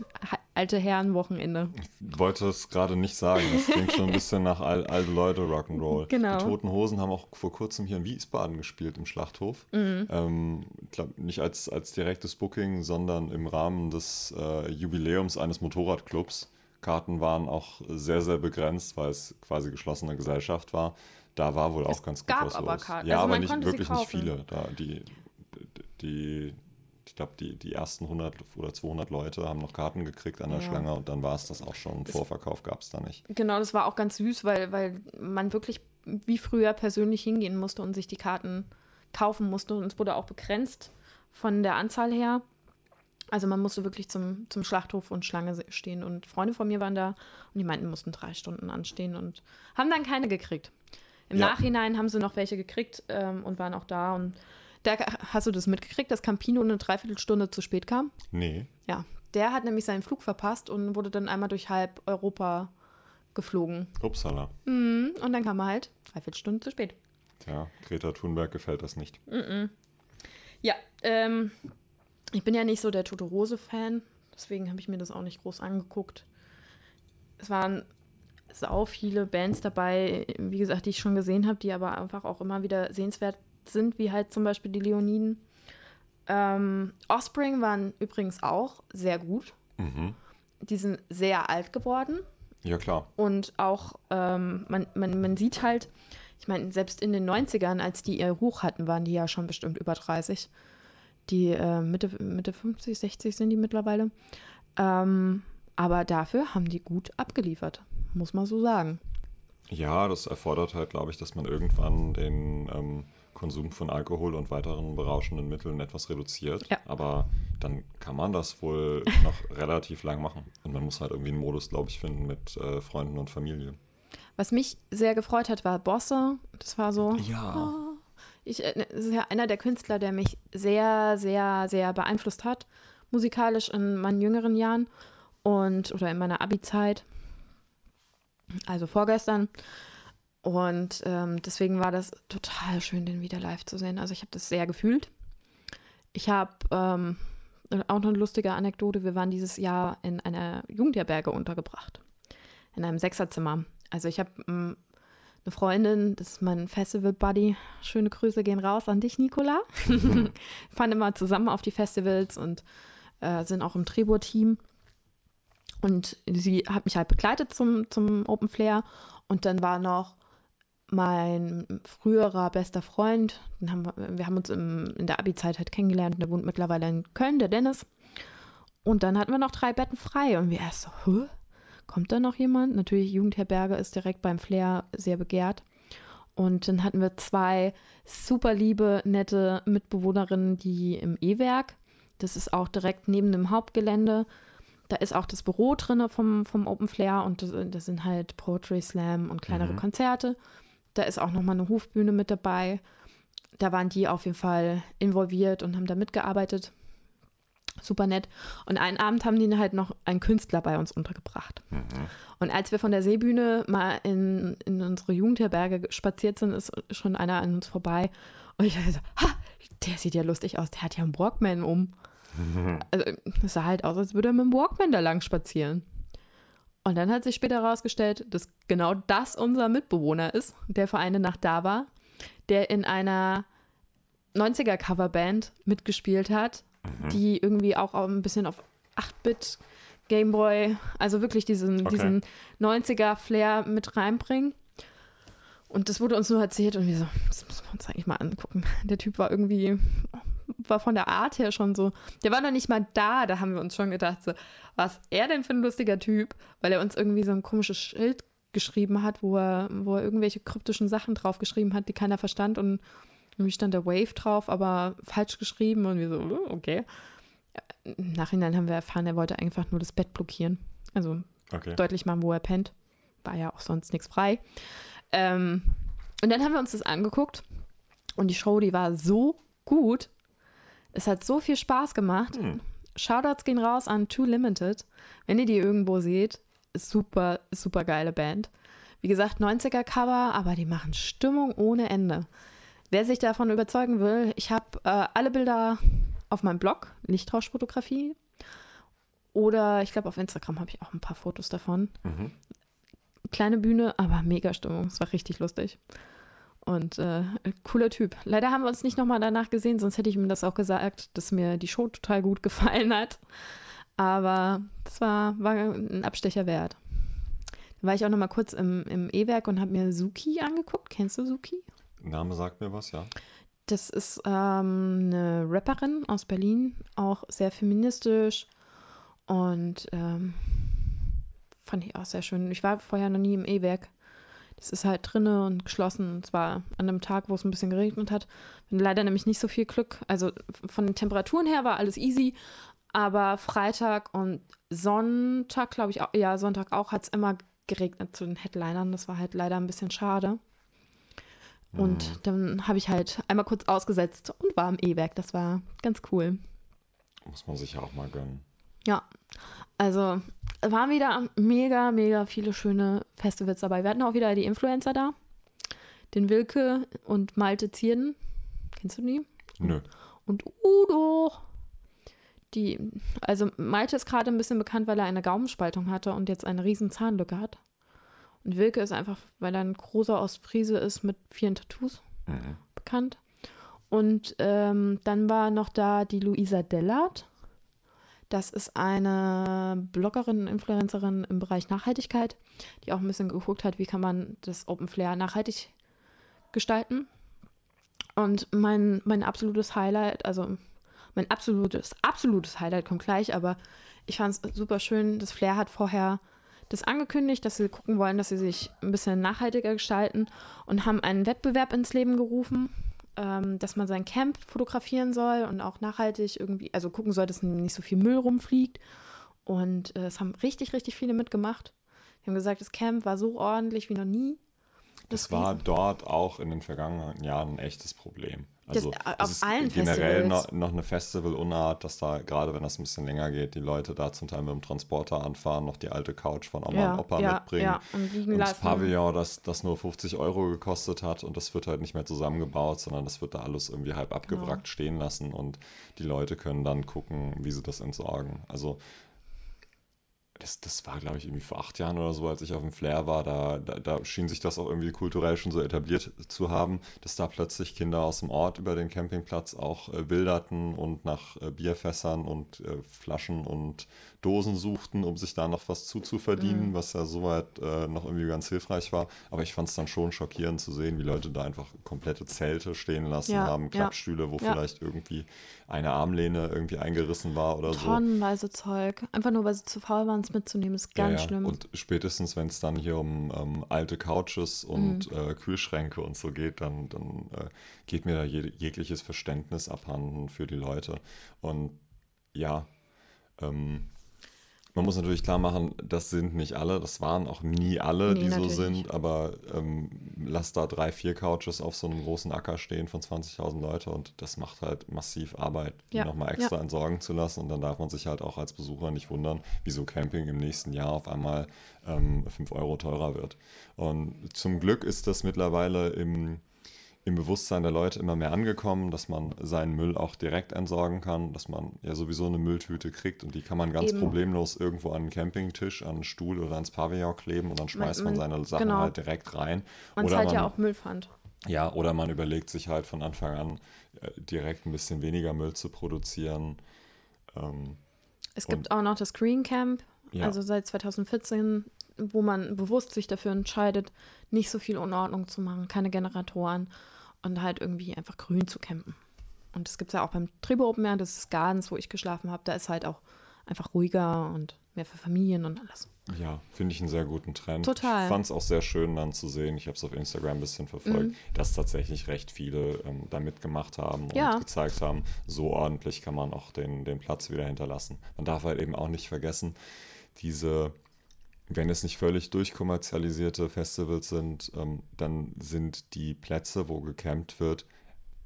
alte Herrenwochenende. Ich wollte es gerade nicht sagen. Das klingt schon ein bisschen nach al alte Leute Rock'n'Roll. Genau. Die Toten Hosen haben auch vor kurzem hier in Wiesbaden gespielt im Schlachthof. Mhm. Ähm, ich glaub, nicht als, als direktes Booking, sondern im Rahmen des äh, Jubiläums eines Motorradclubs. Karten waren auch sehr, sehr begrenzt, weil es quasi geschlossene Gesellschaft war. Da war wohl auch ganz gut gab was aber los. Karten. Ja, Also aber nicht, wirklich nicht viele. Da die, die, glaube, die, die ersten 100 oder 200 Leute haben noch Karten gekriegt an der Ja. Schlange und dann war es das auch schon. Vorverkauf gab es da nicht. Genau, das war auch ganz süß, weil, weil man wirklich wie früher persönlich hingehen musste und sich die Karten kaufen musste. Und es wurde auch begrenzt von der Anzahl her. Also man musste wirklich zum, zum Schlachthof und Schlange stehen. Und Freunde von mir waren da und die meinten, mussten drei Stunden anstehen und haben dann keine gekriegt. Im Ja. Nachhinein haben sie noch welche gekriegt ähm, und waren auch da. Und da hast du das mitgekriegt, dass Campino eine Dreiviertelstunde zu spät kam? Nee. Ja, der hat nämlich seinen Flug verpasst und wurde dann einmal durch halb Europa geflogen. Upsala. Mhm, Und dann kam er halt dreiviertel Stunden zu spät. Tja, Greta Thunberg gefällt das nicht. Ja, ähm, ich bin ja nicht so der Tote Rose-Fan, deswegen habe ich mir das auch nicht groß angeguckt. Es waren sau viele Bands dabei, wie gesagt, die ich schon gesehen habe, die aber einfach auch immer wieder sehenswert sind, wie halt zum Beispiel die Leoniden. Ähm, Offspring waren übrigens auch sehr gut. Mhm. Die sind sehr alt geworden. Ja, klar. Und auch, ähm, man, man, man sieht halt, ich meine, selbst in den 90ern, als die ihr Hoch hatten, waren die ja schon bestimmt über 30. Die äh, Mitte, Mitte 50, 60 sind die mittlerweile. Ähm, aber dafür haben die gut abgeliefert, muss man so sagen. Ja, das erfordert halt, glaube ich, dass man irgendwann den ähm, Konsum von Alkohol und weiteren berauschenden Mitteln etwas reduziert. Ja. Aber dann kann man das wohl noch relativ lang machen. Und man muss halt irgendwie einen Modus, glaube ich, finden mit äh, Freunden und Familie. Was mich sehr gefreut hat, war Bosse. Das war so. Ja. Ich, äh, das ist ja einer der Künstler, der mich sehr, sehr, sehr beeinflusst hat, musikalisch in meinen jüngeren Jahren und oder in meiner Abi-Zeit, also vorgestern. Und ähm, deswegen war das total schön, den wieder live zu sehen. Also ich habe das sehr gefühlt. Ich habe ähm, auch noch eine lustige Anekdote. Wir waren dieses Jahr in einer Jugendherberge untergebracht. In einem Sechserzimmer. Also ich habe ähm, eine Freundin, das ist mein Festival-Buddy. Schöne Grüße gehen raus an dich, Nicola. Fahren immer zusammen auf die Festivals und äh, sind auch im Trebur-Team. Und sie hat mich halt begleitet zum, zum Open Flair. Und dann war noch mein früherer bester Freund. Haben wir, wir haben uns im, in der Abi-Zeit halt kennengelernt. Und der wohnt mittlerweile in Köln, der Dennis. Und dann hatten wir noch drei Betten frei. Und wir erst so, Hä? kommt da noch jemand? Natürlich, Jugendherberge ist direkt beim Flair sehr begehrt. Und dann hatten wir zwei super liebe, nette Mitbewohnerinnen, die im E-Werk, das ist auch direkt neben dem Hauptgelände, da ist auch das Büro drin vom, vom Open Flair und das, das sind halt Poetry Slam und kleinere Mhm. Konzerte. Da ist auch nochmal eine Hofbühne mit dabei. Da waren die auf jeden Fall involviert und haben da mitgearbeitet. Super nett. Und einen Abend haben die halt noch einen Künstler bei uns untergebracht. Mhm. Und als wir von der Seebühne mal in, in unsere Jugendherberge spaziert sind, ist schon einer an uns vorbei. Und ich dachte so, ha, der sieht ja lustig aus, der hat ja einen Walkman um. Also es sah halt aus, als würde er mit dem Walkman da lang spazieren. Und dann hat sich später herausgestellt, dass genau das unser Mitbewohner ist, der für eine Nacht da war, der in einer 90er-Coverband mitgespielt hat, die irgendwie auch ein bisschen auf 8-Bit Gameboy, also wirklich diesen, Okay. diesen 90er-Flair mit reinbringen. Und das wurde uns nur erzählt und wir so, das müssen wir uns eigentlich mal angucken. Der Typ war irgendwie, war von der Art her schon so, der war noch nicht mal da, da haben wir uns schon gedacht, so, was er denn für ein lustiger Typ, weil er uns irgendwie so ein komisches Schild geschrieben hat, wo er, wo er irgendwelche kryptischen Sachen drauf geschrieben hat, die keiner verstand und irgendwie stand der Wave drauf, aber falsch geschrieben und wir so, oh, okay. Im Nachhinein haben wir erfahren, er wollte einfach nur das Bett blockieren. Also Okay. deutlich machen, wo er pennt. War ja auch sonst nichts frei. Ähm, und dann haben wir uns das angeguckt und die Show, die war so gut. Es hat so viel Spaß gemacht. Hm. Shoutouts gehen raus an Too Limited. Wenn ihr die irgendwo seht, ist super, super geile Band. Wie gesagt, 90er Cover, aber die machen Stimmung ohne Ende. Wer sich davon überzeugen will, ich habe äh, alle Bilder auf meinem Blog, Lichtrauschfotografie. Oder ich glaube, auf Instagram habe ich auch ein paar Fotos davon. Mhm. Kleine Bühne, aber mega Stimmung. Es war richtig lustig. Und äh, cooler Typ. Leider haben wir uns nicht nochmal danach gesehen, sonst hätte ich ihm das auch gesagt, dass mir die Show total gut gefallen hat. Aber das war, war ein Abstecher wert. Dann war ich auch nochmal kurz im, im E-Werk und habe mir Suki angeguckt. Kennst du Suki? Name sagt mir was, ja. Das ist ähm, eine Rapperin aus Berlin, auch sehr feministisch und ähm, fand ich auch sehr schön. Ich war vorher noch nie im E-Werk. Das ist halt drinne und geschlossen. Und zwar an einem Tag, wo es ein bisschen geregnet hat. Leider nämlich nicht so viel Glück. Also von den Temperaturen her war alles easy, aber Freitag und Sonntag, glaube ich, auch, ja, Sonntag auch, hat es immer geregnet zu den Headlinern. Das war halt leider ein bisschen schade. Und dann habe ich halt einmal kurz ausgesetzt und war im E-Werk. Das war ganz cool. Muss man sich ja auch mal gönnen. Ja, also waren wieder mega, mega viele schöne Festivals dabei. Wir hatten auch wieder die Influencer da. Den Wilke und Malte Zierden. Kennst du die? Nö. Und Udo. Die, also Malte ist gerade ein bisschen bekannt, weil er eine Gaumenspaltung hatte und jetzt eine riesen Zahnlücke hat. Und Wilke ist einfach, weil er ein großer Ostfriese ist mit vielen Tattoos Mhm. bekannt. Und ähm, dann war noch da die Luisa Dellert. Das ist eine Bloggerin, Influencerin im Bereich Nachhaltigkeit, die auch ein bisschen geguckt hat, wie kann man das Open Flair nachhaltig gestalten. Und mein, mein absolutes Highlight, also mein absolutes, absolutes Highlight kommt gleich, aber ich fand es super schön. Das Flair hat vorher das angekündigt, dass sie gucken wollen, dass sie sich ein bisschen nachhaltiger gestalten und haben einen Wettbewerb ins Leben gerufen, ähm, dass man sein Camp fotografieren soll und auch nachhaltig irgendwie, also gucken soll, dass nicht so viel Müll rumfliegt. Und äh, es haben richtig, richtig viele mitgemacht. Die haben gesagt, das Camp war so ordentlich wie noch nie. Das war dort auch in den vergangenen Jahren ein echtes Problem. Das- Also auf es ist allen generell Festivals. noch, noch eine Festivalunart, dass da, gerade wenn das ein bisschen länger geht, die Leute da zum Teil mit dem Transporter anfahren, noch die alte Couch von Oma und Opa ja, mitbringen. ja, und liegen Und das lassen. Pavillon, das, das nur 50 Euro gekostet hat und das wird halt nicht mehr zusammengebaut, sondern das wird da alles irgendwie halb abgewrackt Genau. stehen lassen und die Leute können dann gucken, wie sie das entsorgen. Also das, das war, glaube ich, irgendwie vor acht Jahren oder so, als ich auf dem Flair war, da, da, da schien sich das auch irgendwie kulturell schon so etabliert zu haben, dass da plötzlich Kinder aus dem Ort über den Campingplatz auch äh, wilderten und nach äh, Bierfässern und äh, Flaschen und Dosen suchten, um sich da noch was zuzuverdienen, was ja soweit äh, noch irgendwie ganz hilfreich war. Aber ich fand es dann schon schockierend zu sehen, wie Leute da einfach komplette Zelte stehen lassen Ja, haben, ja. Klappstühle, wo Ja. vielleicht irgendwie eine Armlehne irgendwie eingerissen war oder so. Tonnenweise Zeug. Einfach nur, weil sie zu faul waren, es mitzunehmen, ist ganz Ja, ja. schlimm. Und spätestens, wenn es dann hier um ähm, alte Couches und Mhm. äh, Kühlschränke und so geht, dann, dann äh, geht mir da je, jegliches Verständnis abhanden für die Leute. Und ja, ähm, Man muss natürlich klar machen, das sind nicht alle, das waren auch nie alle, Nee, die so sind, nicht. aber ähm, lass da drei, vier Couches auf so einem großen Acker stehen von 20.000 Leute und das macht halt massiv Arbeit, die Ja, nochmal extra entsorgen zu lassen und dann darf man sich halt auch als Besucher nicht wundern, wieso Camping im nächsten Jahr auf einmal ähm, 5 Euro teurer wird. Und zum Glück ist das mittlerweile im im Bewusstsein der Leute immer mehr angekommen, dass man seinen Müll auch direkt entsorgen kann, dass man ja sowieso eine Mülltüte kriegt und die kann man ganz Eben. problemlos irgendwo an einen Campingtisch, an einen Stuhl oder ans Pavillon kleben und dann schmeißt man, man- seine Sachen genau. halt direkt rein. Man oder zahlt man, ja auch Müllpfand. ja, oder man überlegt sich halt von Anfang an äh, direkt ein bisschen weniger Müll zu produzieren. Ähm, Es gibt auch noch das Green Camp, ja, also seit 2014, wo man bewusst sich dafür entscheidet, nicht so viel Unordnung zu machen, keine Generatoren und halt irgendwie einfach grün zu campen. Und das gibt es ja auch beim Tribo Open Air, das ist Gardens, wo ich geschlafen habe. Da ist halt auch einfach ruhiger und mehr für Familien und alles. Ja, finde ich einen sehr guten Trend. Total. Ich fand es auch sehr schön dann zu sehen, ich habe es auf Instagram ein bisschen verfolgt, Mhm. dass tatsächlich recht viele ähm, da mitgemacht haben und Ja. gezeigt haben, so ordentlich kann man auch den, den Platz wieder hinterlassen. Man darf halt eben auch nicht vergessen, diese, wenn es nicht völlig durchkommerzialisierte Festivals sind, ähm, dann sind die Plätze, wo gecampt wird,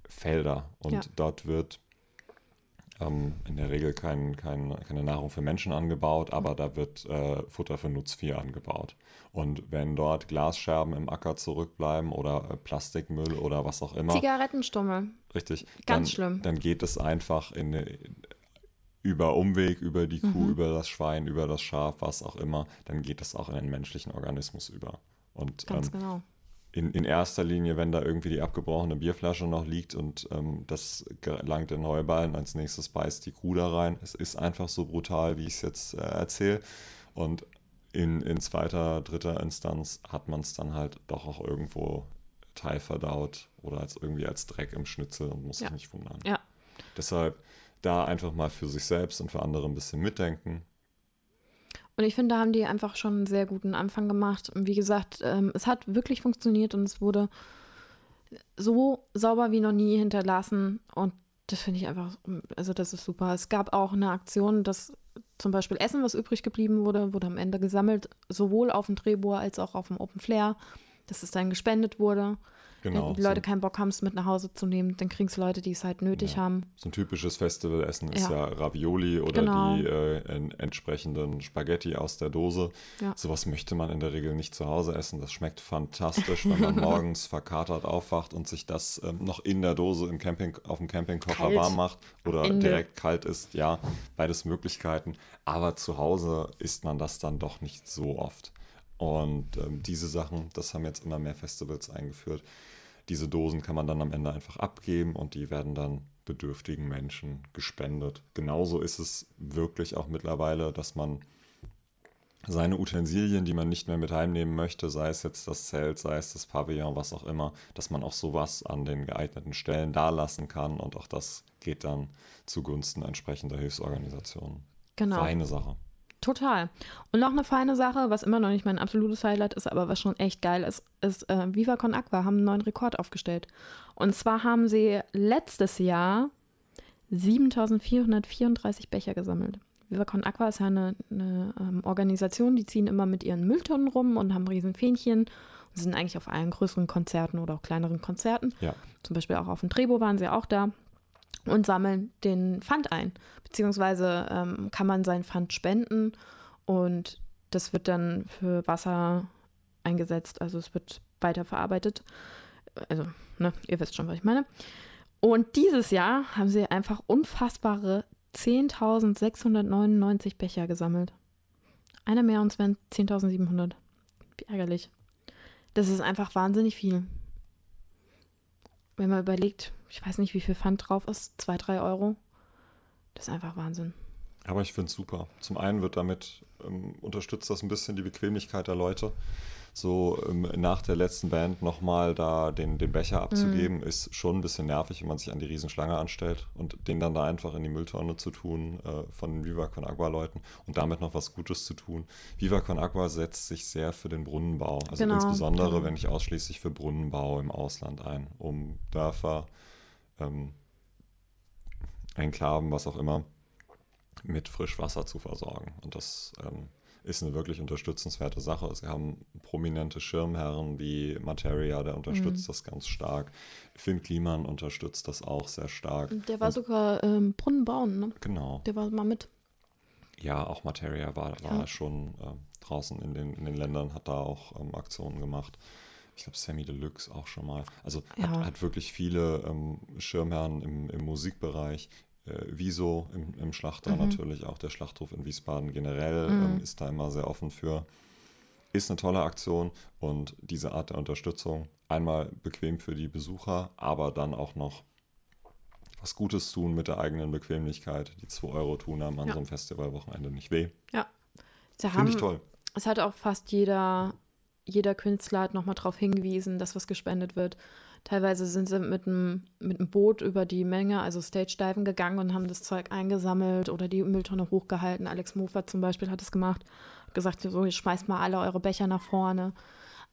Felder und Ja. dort wird ähm, in der Regel kein, kein, keine Nahrung für Menschen angebaut, aber da wird äh, Futter für Nutzvieh angebaut. Und wenn dort Glasscherben im Acker zurückbleiben oder äh, Plastikmüll oder was auch immer, Zigarettenstummel. richtig, Ganz dann, schlimm. dann geht es einfach in, eine- über Umweg, über die Kuh, Mhm. über das Schwein, über das Schaf, was auch immer, dann geht es auch in den menschlichen Organismus über. Und Ganz ähm, genau. in, in erster Linie, wenn da irgendwie die abgebrochene Bierflasche noch liegt und ähm, das gelangt in Heuballen, als nächstes beißt die Kuh da rein. Es ist einfach so brutal, wie ich es jetzt äh, erzähle. Und in, in zweiter, dritter Instanz hat man es dann halt doch auch irgendwo teilverdaut oder als irgendwie als Dreck im Schnitzel und muss sich Ja. nicht wundern. Ja. Deshalb da einfach mal für sich selbst und für andere ein bisschen mitdenken. Und ich finde, da haben die einfach schon einen sehr guten Anfang gemacht. Und wie gesagt, ähm, es hat wirklich funktioniert und es wurde so sauber wie noch nie hinterlassen. Und das finde ich einfach, also das ist super. Es gab auch eine Aktion, dass zum Beispiel Essen, was übrig geblieben wurde, wurde am Ende gesammelt, sowohl auf dem Drehbohr als auch auf dem Open Flair, dass es dann gespendet wurde. Genau. Wenn die Leute keinen Bock haben, es mit nach Hause zu nehmen, dann kriegen es Leute, die es halt nötig Ja. haben. So ein typisches Festivalessen ist ja. Ravioli oder Genau. die äh, en entsprechenden Spaghetti aus der Dose. Ja. Sowas möchte man in der Regel nicht zu Hause essen. Das schmeckt fantastisch, wenn man morgens verkatert aufwacht und sich das ähm, noch in der Dose im Camping, auf dem Campingkocher Kalt. warm macht oder Ende. direkt kalt ist. Ja, beides Möglichkeiten. Aber zu Hause isst man das dann doch nicht so oft. Und ähm, diese Sachen, das haben jetzt immer mehr Festivals eingeführt. Diese Dosen kann man dann am Ende einfach abgeben und die werden dann bedürftigen Menschen gespendet. Genauso ist es wirklich auch mittlerweile, dass man seine Utensilien, die man nicht mehr mit heimnehmen möchte, sei es jetzt das Zelt, sei es das Pavillon, was auch immer, dass man auch sowas an den geeigneten Stellen dalassen kann und auch das geht dann zugunsten entsprechender Hilfsorganisationen. Genau. Feine Sache. Total. Und noch eine feine Sache, was immer noch nicht mein absolutes Highlight ist, aber was schon echt geil ist, ist äh, Viva Con Aqua haben einen neuen Rekord aufgestellt. Und zwar haben sie letztes Jahr 7434 Becher gesammelt. Viva Con Aqua ist ja eine, eine ähm, Organisation, die ziehen immer mit ihren Mülltonnen rum und haben riesen Fähnchen und sind eigentlich auf allen größeren Konzerten oder auch kleineren Konzerten. Ja. Zum Beispiel auch auf dem Trebo waren sie auch da und sammeln den Pfand ein. Beziehungsweise ähm, kann man sein Pfand spenden und das wird dann für Wasser eingesetzt. Also es wird weiterverarbeitet. Also, ne, ihr wisst schon, was ich meine. Und dieses Jahr haben sie einfach unfassbare 10.699 Becher gesammelt. Einer mehr und es wären 10.700. Wie ärgerlich. Das ist einfach wahnsinnig viel. Wenn man überlegt, ich weiß nicht, wie viel Pfand drauf ist, 2, 3 Euro. Das ist einfach Wahnsinn. Aber ich finde es super. Zum einen wird damit ähm, unterstützt das ein bisschen die Bequemlichkeit der Leute. So ähm, nach der letzten Band nochmal da den, den Becher abzugeben, ist schon ein bisschen nervig, wenn man sich an die Riesenschlange anstellt und den dann da einfach in die Mülltonne zu tun äh, von den Viva Con Agua Leuten und damit noch was Gutes zu tun. Viva Con Agua setzt sich sehr für den Brunnenbau. Also Genau, insbesondere, genau. wenn nicht ausschließlich für Brunnenbau im Ausland ein, um Dörfer, ähm, Enklaven, was auch immer, mit Frischwasser zu versorgen. Und das ähm, ist eine wirklich unterstützenswerte Sache. Sie haben prominente Schirmherren wie Materia, der unterstützt mhm. das ganz stark. Finn Kliman unterstützt das auch sehr stark. Der war Und, sogar ähm, Brunnen bauen, ne? Genau. Der war mal mit. Ja, auch Materia war, war ja. schon äh, draußen in den, in den Ländern, hat da auch ähm, Aktionen gemacht. Ich glaube, Sammy Deluxe auch schon mal. Also ja. hat, hat, wirklich viele ähm, Schirmherren im, im Musikbereich, äh, Wieso im, im Schlachter mhm. natürlich, auch der Schlachthof in Wiesbaden generell mhm. ähm, ist da immer sehr offen für. Ist eine tolle Aktion und diese Art der Unterstützung einmal bequem für die Besucher, aber dann auch noch was Gutes tun mit der eigenen Bequemlichkeit. Die 2 Euro tun am ja. so einem Festivalwochenende nicht weh. Ja. Finde ich toll. Es hat auch fast jeder, jeder Künstler hat nochmal darauf hingewiesen, dass was gespendet wird. Teilweise sind sie mit einem mit einem Boot über die Menge, also Stage-Diven gegangen und haben das Zeug eingesammelt oder die Mülltonne hochgehalten. Alex Mofer zum Beispiel hat es gemacht, gesagt, so, ihr schmeißt mal alle eure Becher nach vorne.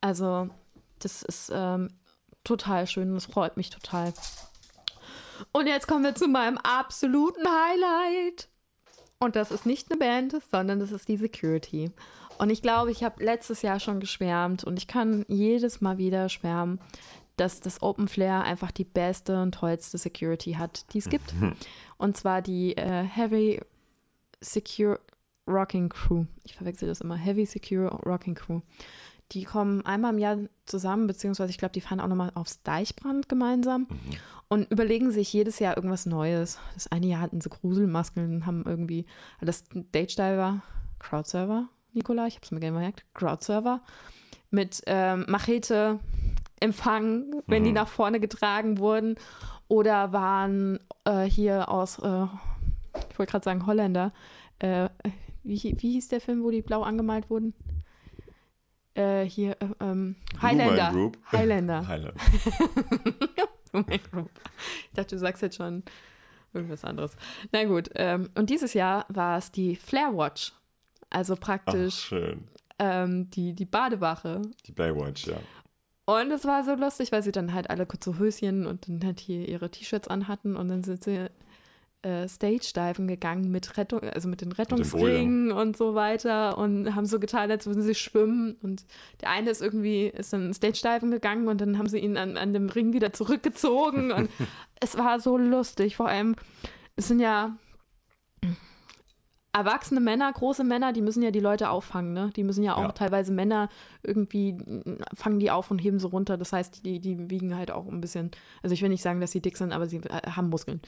Also das ist ähm, total schön und es freut mich total. Und jetzt kommen wir zu meinem absoluten Highlight. Und das ist nicht eine Band, sondern das ist die Security. Und ich glaube, ich habe letztes Jahr schon geschwärmt und ich kann jedes Mal wieder schwärmen, dass das Open Flare einfach die beste und tollste Security hat, die es gibt. Mhm. Und zwar die äh, Heavy Secure Rocking Crew. Ich verwechsel das immer. Heavy Secure Rocking Crew. Die kommen einmal im Jahr zusammen, beziehungsweise ich glaube, die fahren auch nochmal aufs Deichbrand gemeinsam mhm. und überlegen sich jedes Jahr irgendwas Neues. Das eine Jahr hatten sie Gruselmaskeln, haben irgendwie das Stage Diver, Crowdserver, Nikola, ich habe es mir gerne gemerkt, Crowdserver mit ähm, Machete, Empfang, wenn mhm. die nach vorne getragen wurden. Oder waren äh, hier aus, äh, ich wollte gerade sagen Holländer, äh, wie, wie hieß der Film, wo die blau angemalt wurden? Äh, hier, äh, ähm, Highlander. Highlander. Highlander. ich dachte, du sagst jetzt schon irgendwas anderes. Na gut, ähm, und dieses Jahr war es die Flare Watch. Also praktisch Ach, ähm, die, die Badewache. Die Baywatch, ja. Und es war so lustig, weil sie dann halt alle kurze Höschen und dann halt hier ihre T-Shirts anhatten und dann sind sie äh, Stage-Diven gegangen mit Rettung, also mit den Rettungsringen und so weiter und haben so getan, als würden sie schwimmen. Und der eine ist irgendwie, ist dann Stage-Diven gegangen und dann haben sie ihn an, an dem Ring wieder zurückgezogen. und es war so lustig. Vor allem, es sind ja erwachsene Männer, große Männer, die müssen ja die Leute auffangen, ne? Die müssen ja auch ja. teilweise Männer irgendwie fangen die auf und heben sie runter. Das heißt, die, die wiegen halt auch ein bisschen. Also ich will nicht sagen, dass sie dick sind, aber sie äh, haben Muskeln.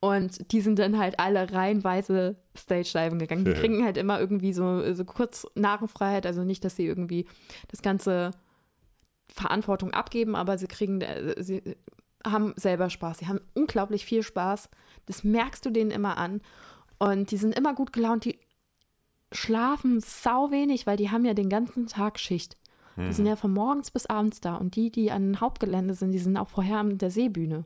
Und die sind dann halt alle reihenweise Stage-Diven gegangen. Die kriegen halt immer irgendwie so, so kurz Narrenfreiheit, also nicht, dass sie irgendwie das ganze Verantwortung abgeben, aber sie kriegen, äh, sie haben selber Spaß. Sie haben unglaublich viel Spaß. Das merkst du denen immer an. Und die sind immer gut gelaunt, die schlafen sau wenig, weil die haben ja den ganzen Tag Schicht. Die hm. sind ja von morgens bis abends da. Und die, die an Hauptgelände sind, die sind auch vorher an der Seebühne.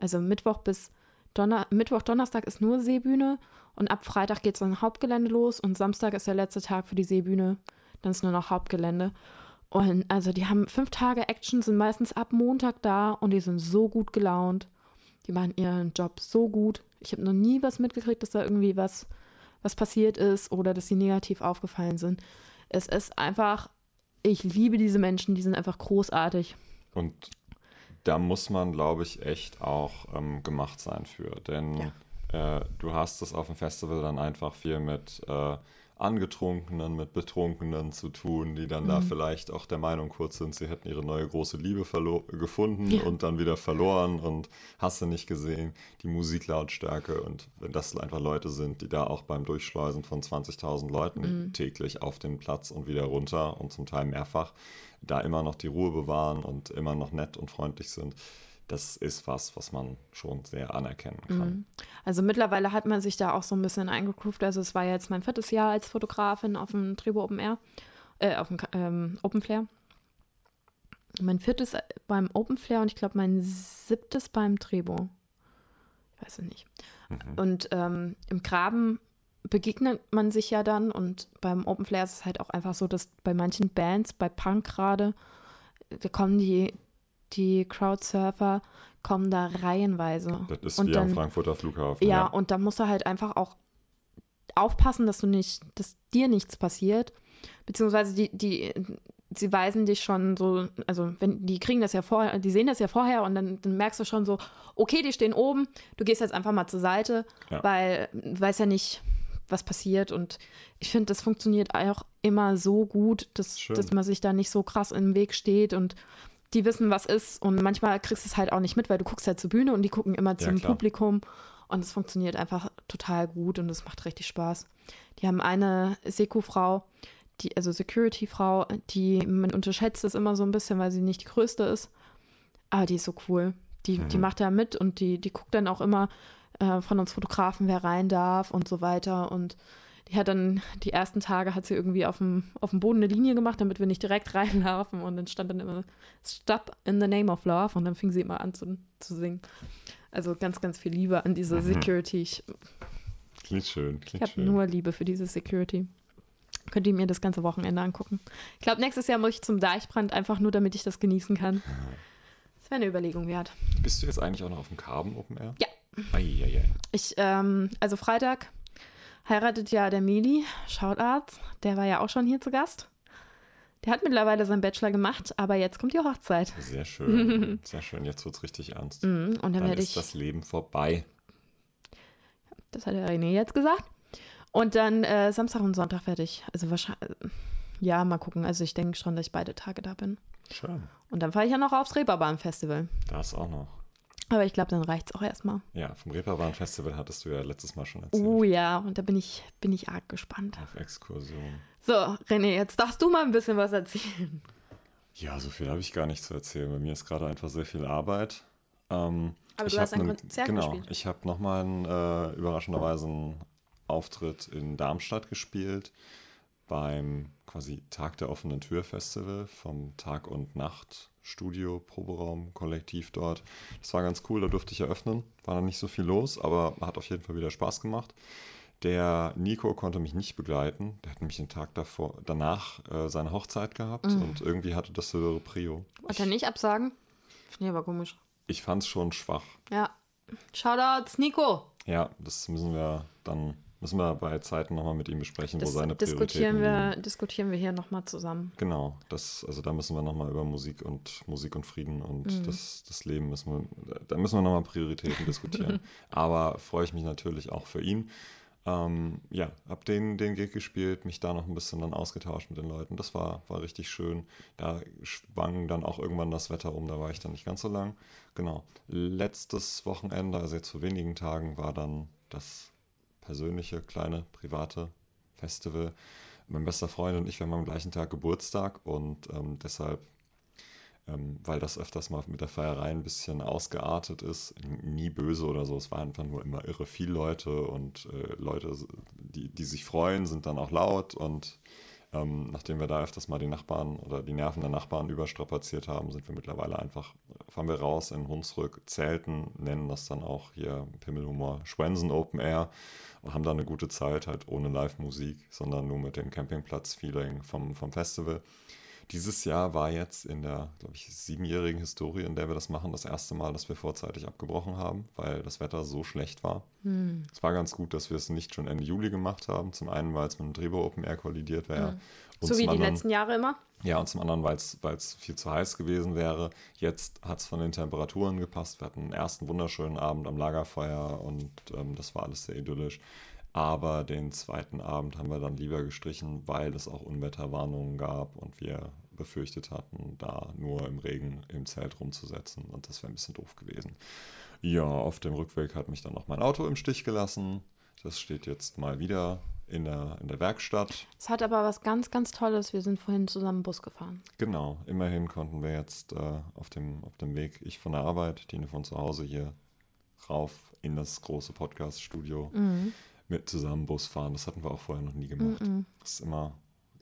Also Mittwoch bis Donner Mittwoch, Donnerstag ist nur Seebühne und ab Freitag geht es dann Hauptgelände los und Samstag ist der letzte Tag für die Seebühne. Dann ist nur noch Hauptgelände. Und also die haben fünf Tage Action, sind meistens ab Montag da und die sind so gut gelaunt. Die machen ihren Job so gut. Ich habe noch nie was mitgekriegt, dass da irgendwie was, was passiert ist oder dass sie negativ aufgefallen sind. Es ist einfach, ich liebe diese Menschen, die sind einfach großartig. Und da muss man, glaube ich, echt auch ähm, gemacht sein für. Denn ja. äh, du hast es auf dem Festival dann einfach viel mit äh, Angetrunkenen, mit Betrunkenen zu tun, die dann mhm. da vielleicht auch der Meinung kurz sind, sie hätten ihre neue große Liebe gefunden ja. und dann wieder verloren und hast du nicht gesehen, die Musiklautstärke und wenn das einfach Leute sind, die da auch beim Durchschleusen von 20.000 Leuten mhm. täglich auf den Platz und wieder runter und zum Teil mehrfach, da immer noch die Ruhe bewahren und immer noch nett und freundlich sind das ist was, was man schon sehr anerkennen kann. Mhm. Also mittlerweile hat man sich da auch so ein bisschen eingekruft. Also es war jetzt mein viertes Jahr als Fotografin auf dem Trebo Open Air, äh, auf dem ähm, Open Flare. Mein viertes beim Open Flare und ich glaube mein siebtes beim Trebo. Ich weiß es nicht. Mhm. Und ähm, im Graben begegnet man sich ja dann und beim Open Flare ist es halt auch einfach so, dass bei manchen Bands, bei Punk gerade, da kommen die die Crowdsurfer kommen da reihenweise. Das ist und wie dann, am Frankfurter Flughafen. Ja, ja, und da muss er halt einfach auch aufpassen, dass du nicht, dass dir nichts passiert. Beziehungsweise die, die, sie weisen dich schon so, also wenn die kriegen das ja vorher, die sehen das ja vorher und dann, dann merkst du schon so, okay, die stehen oben, du gehst jetzt einfach mal zur Seite, Ja. weil du weißt ja nicht, was passiert. Und ich finde, das funktioniert auch immer so gut, dass, Schön. dass man sich da nicht so krass im Weg steht und die wissen, was ist. Und manchmal kriegst du es halt auch nicht mit, weil du guckst halt zur Bühne und die gucken immer zum klar. Publikum. Und es funktioniert einfach total gut und es macht richtig Spaß. Die haben eine Seku-Frau, die, also Security-Frau, die, man unterschätzt es immer so ein bisschen, weil sie nicht die größte ist. Aber die ist so cool. Die, die Mhm. macht da mit und die, die guckt dann auch immer äh, von uns Fotografen, wer rein darf und so weiter. Und die hat dann, die ersten Tage hat sie irgendwie auf dem, auf dem Boden eine Linie gemacht, damit wir nicht direkt reinlaufen. Und dann stand dann immer Stop in the name of love. Und dann fing sie immer an zu, zu singen. Also ganz, ganz viel Liebe an diese Mhm. Security. Ich, Klingt schön, ich klingt habe nur Liebe für diese Security. Könnt ihr mir das ganze Wochenende angucken. Ich glaube, nächstes Jahr muss ich zum Deichbrand, einfach nur, damit ich das genießen kann. Das wäre eine Überlegung wert. Bist du jetzt eigentlich auch noch auf dem Carbon Open Air? Ja. Eieiei. Ich, ähm, also Freitag heiratet ja der Meli, Shoutarts. Der war ja auch schon hier zu Gast. Der hat mittlerweile seinen Bachelor gemacht, aber jetzt kommt die Hochzeit. Sehr schön, sehr schön. Jetzt wird es richtig ernst. Mhm, und dann, Dann ist ich, das Leben vorbei. das hat der René jetzt gesagt. Und dann äh, Samstag und Sonntag ich, also wahrscheinlich, ja, mal gucken. Also ich denke schon, dass ich beide Tage da bin. Schön. Und dann fahre ich ja noch aufs Reeperbahn-Festival. Das auch noch. Aber ich glaube, dann reicht es auch erstmal. Ja, vom Reeperbahn Festival hattest du ja letztes Mal schon erzählt. Oh ja, und da bin ich, bin ich arg gespannt. Auf Exkursion. So, René, jetzt darfst du mal ein bisschen was erzählen. Ja, so viel habe ich gar nicht zu erzählen. Bei mir ist gerade einfach sehr viel Arbeit. Ähm, Aber ich du hast ein ne- Konzert genau, gespielt. Ich habe nochmal einen, äh, überraschenderweise einen Auftritt in Darmstadt gespielt beim quasi Tag der offenen Tür Festival vom Tag und Nacht Studio Proberaum Kollektiv dort. Das war ganz cool, da durfte ich eröffnen. War noch nicht so viel los, aber hat auf jeden Fall wieder Spaß gemacht. Der Nico konnte mich nicht begleiten. Der hat nämlich den Tag davor, danach äh, seine Hochzeit gehabt Mhm. und irgendwie hatte das höhere Prio. Wollte er nicht absagen? Finde ich aber komisch. Ich fand es schon schwach. Ja. Shoutouts, Nico. Ja, das müssen wir dann, müssen wir bei Zeiten nochmal mit ihm besprechen, Das wo seine Prioritäten diskutieren wir, liegen. diskutieren wir hier nochmal zusammen. Genau, das, also da müssen wir nochmal über Musik und Musik und Frieden und Mhm. das, das Leben müssen wir, da müssen wir nochmal Prioritäten diskutieren. Aber freue ich mich natürlich auch für ihn. Ähm, ja, hab den, den Gig gespielt, mich da noch ein bisschen dann ausgetauscht mit den Leuten. Das war, war richtig schön. Da schwang dann auch irgendwann das Wetter um, da war ich dann nicht ganz so lang. Genau. Letztes Wochenende, also jetzt vor wenigen Tagen, war dann das persönliche, kleine, private Festival. Mein bester Freund und ich, wir haben am gleichen Tag Geburtstag und ähm, deshalb, ähm, weil das öfters mal mit der Feierei ein bisschen ausgeartet ist, nie böse oder so, es war einfach nur immer irre viel Leute und äh, Leute, die, die sich freuen, sind dann auch laut und ähm, nachdem wir da öfters mal die Nachbarn oder die Nerven der Nachbarn überstrapaziert haben, sind wir mittlerweile einfach, fahren wir raus in Hunsrück, zelten, nennen das dann auch hier Pimmelhumor Schwensen Open Air und haben da eine gute Zeit, halt ohne Live-Musik, sondern nur mit dem Campingplatz-Feeling vom, vom Festival. Dieses Jahr war jetzt in der, glaube ich, siebenjährigen Historie, in der wir das machen, das erste Mal, dass wir vorzeitig abgebrochen haben, weil das Wetter so schlecht war. Hm. Es war ganz gut, dass wir es nicht schon Ende Juli gemacht haben. Zum einen, weil es mit dem Drehbo Open Air kollidiert wäre. Und So wie die anderen, letzten Jahre immer. Ja, und zum anderen, weil es viel zu heiß gewesen wäre. Jetzt hat es von den Temperaturen gepasst. Wir hatten einen ersten wunderschönen Abend am Lagerfeuer und ähm, das war alles sehr idyllisch. Aber den zweiten Abend haben wir dann lieber gestrichen, weil es auch Unwetterwarnungen gab und wir befürchtet hatten, da nur im Regen im Zelt rumzusetzen. Und das wäre ein bisschen doof gewesen. Ja, auf dem Rückweg hat mich dann noch mein Auto im Stich gelassen. Das steht jetzt mal wieder in der, in der Werkstatt. Es hat aber was ganz, ganz Tolles. Wir sind vorhin zusammen Bus gefahren. Genau, immerhin konnten wir jetzt äh, auf, dem, auf dem Weg, ich von der Arbeit, Tine von zu Hause hier rauf in das große Podcast-Studio Mhm. Mit zusammen Bus fahren. Das hatten wir auch vorher noch nie gemacht. Mhm. Das ist immer,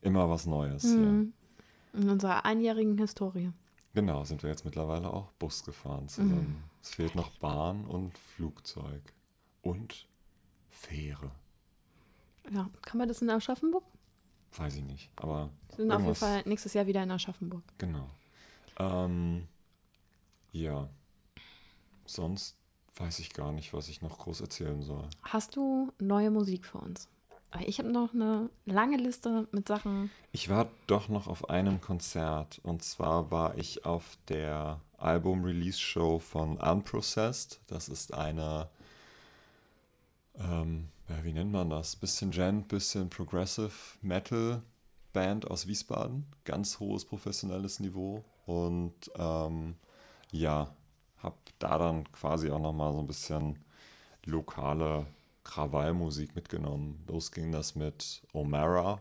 immer was Neues hier. Mhm. In unserer einjährigen Historie. Genau, sind wir jetzt mittlerweile auch Bus gefahren zusammen. Es fehlt noch Bahn und Flugzeug und Fähre. Ja, kann man das in Aschaffenburg? Weiß ich nicht, aber Wir sind auf jeden Irgendwas. Fall nächstes Jahr wieder in Aschaffenburg. Genau. Ähm, ja. Sonst weiß ich gar nicht, was ich noch groß erzählen soll. Hast du neue Musik für uns? Ich habe noch eine lange Liste mit Sachen. Ich war doch noch auf einem Konzert und zwar war ich auf der Album-Release-Show von Unprocessed. Das ist eine, ähm, ja, wie nennt man das? Bisschen Gent, bisschen Progressive Metal Band aus Wiesbaden. Ganz hohes professionelles Niveau und ähm, ja, habe da dann quasi auch nochmal so ein bisschen lokale Krawallmusik mitgenommen. Los ging das mit O'Mara,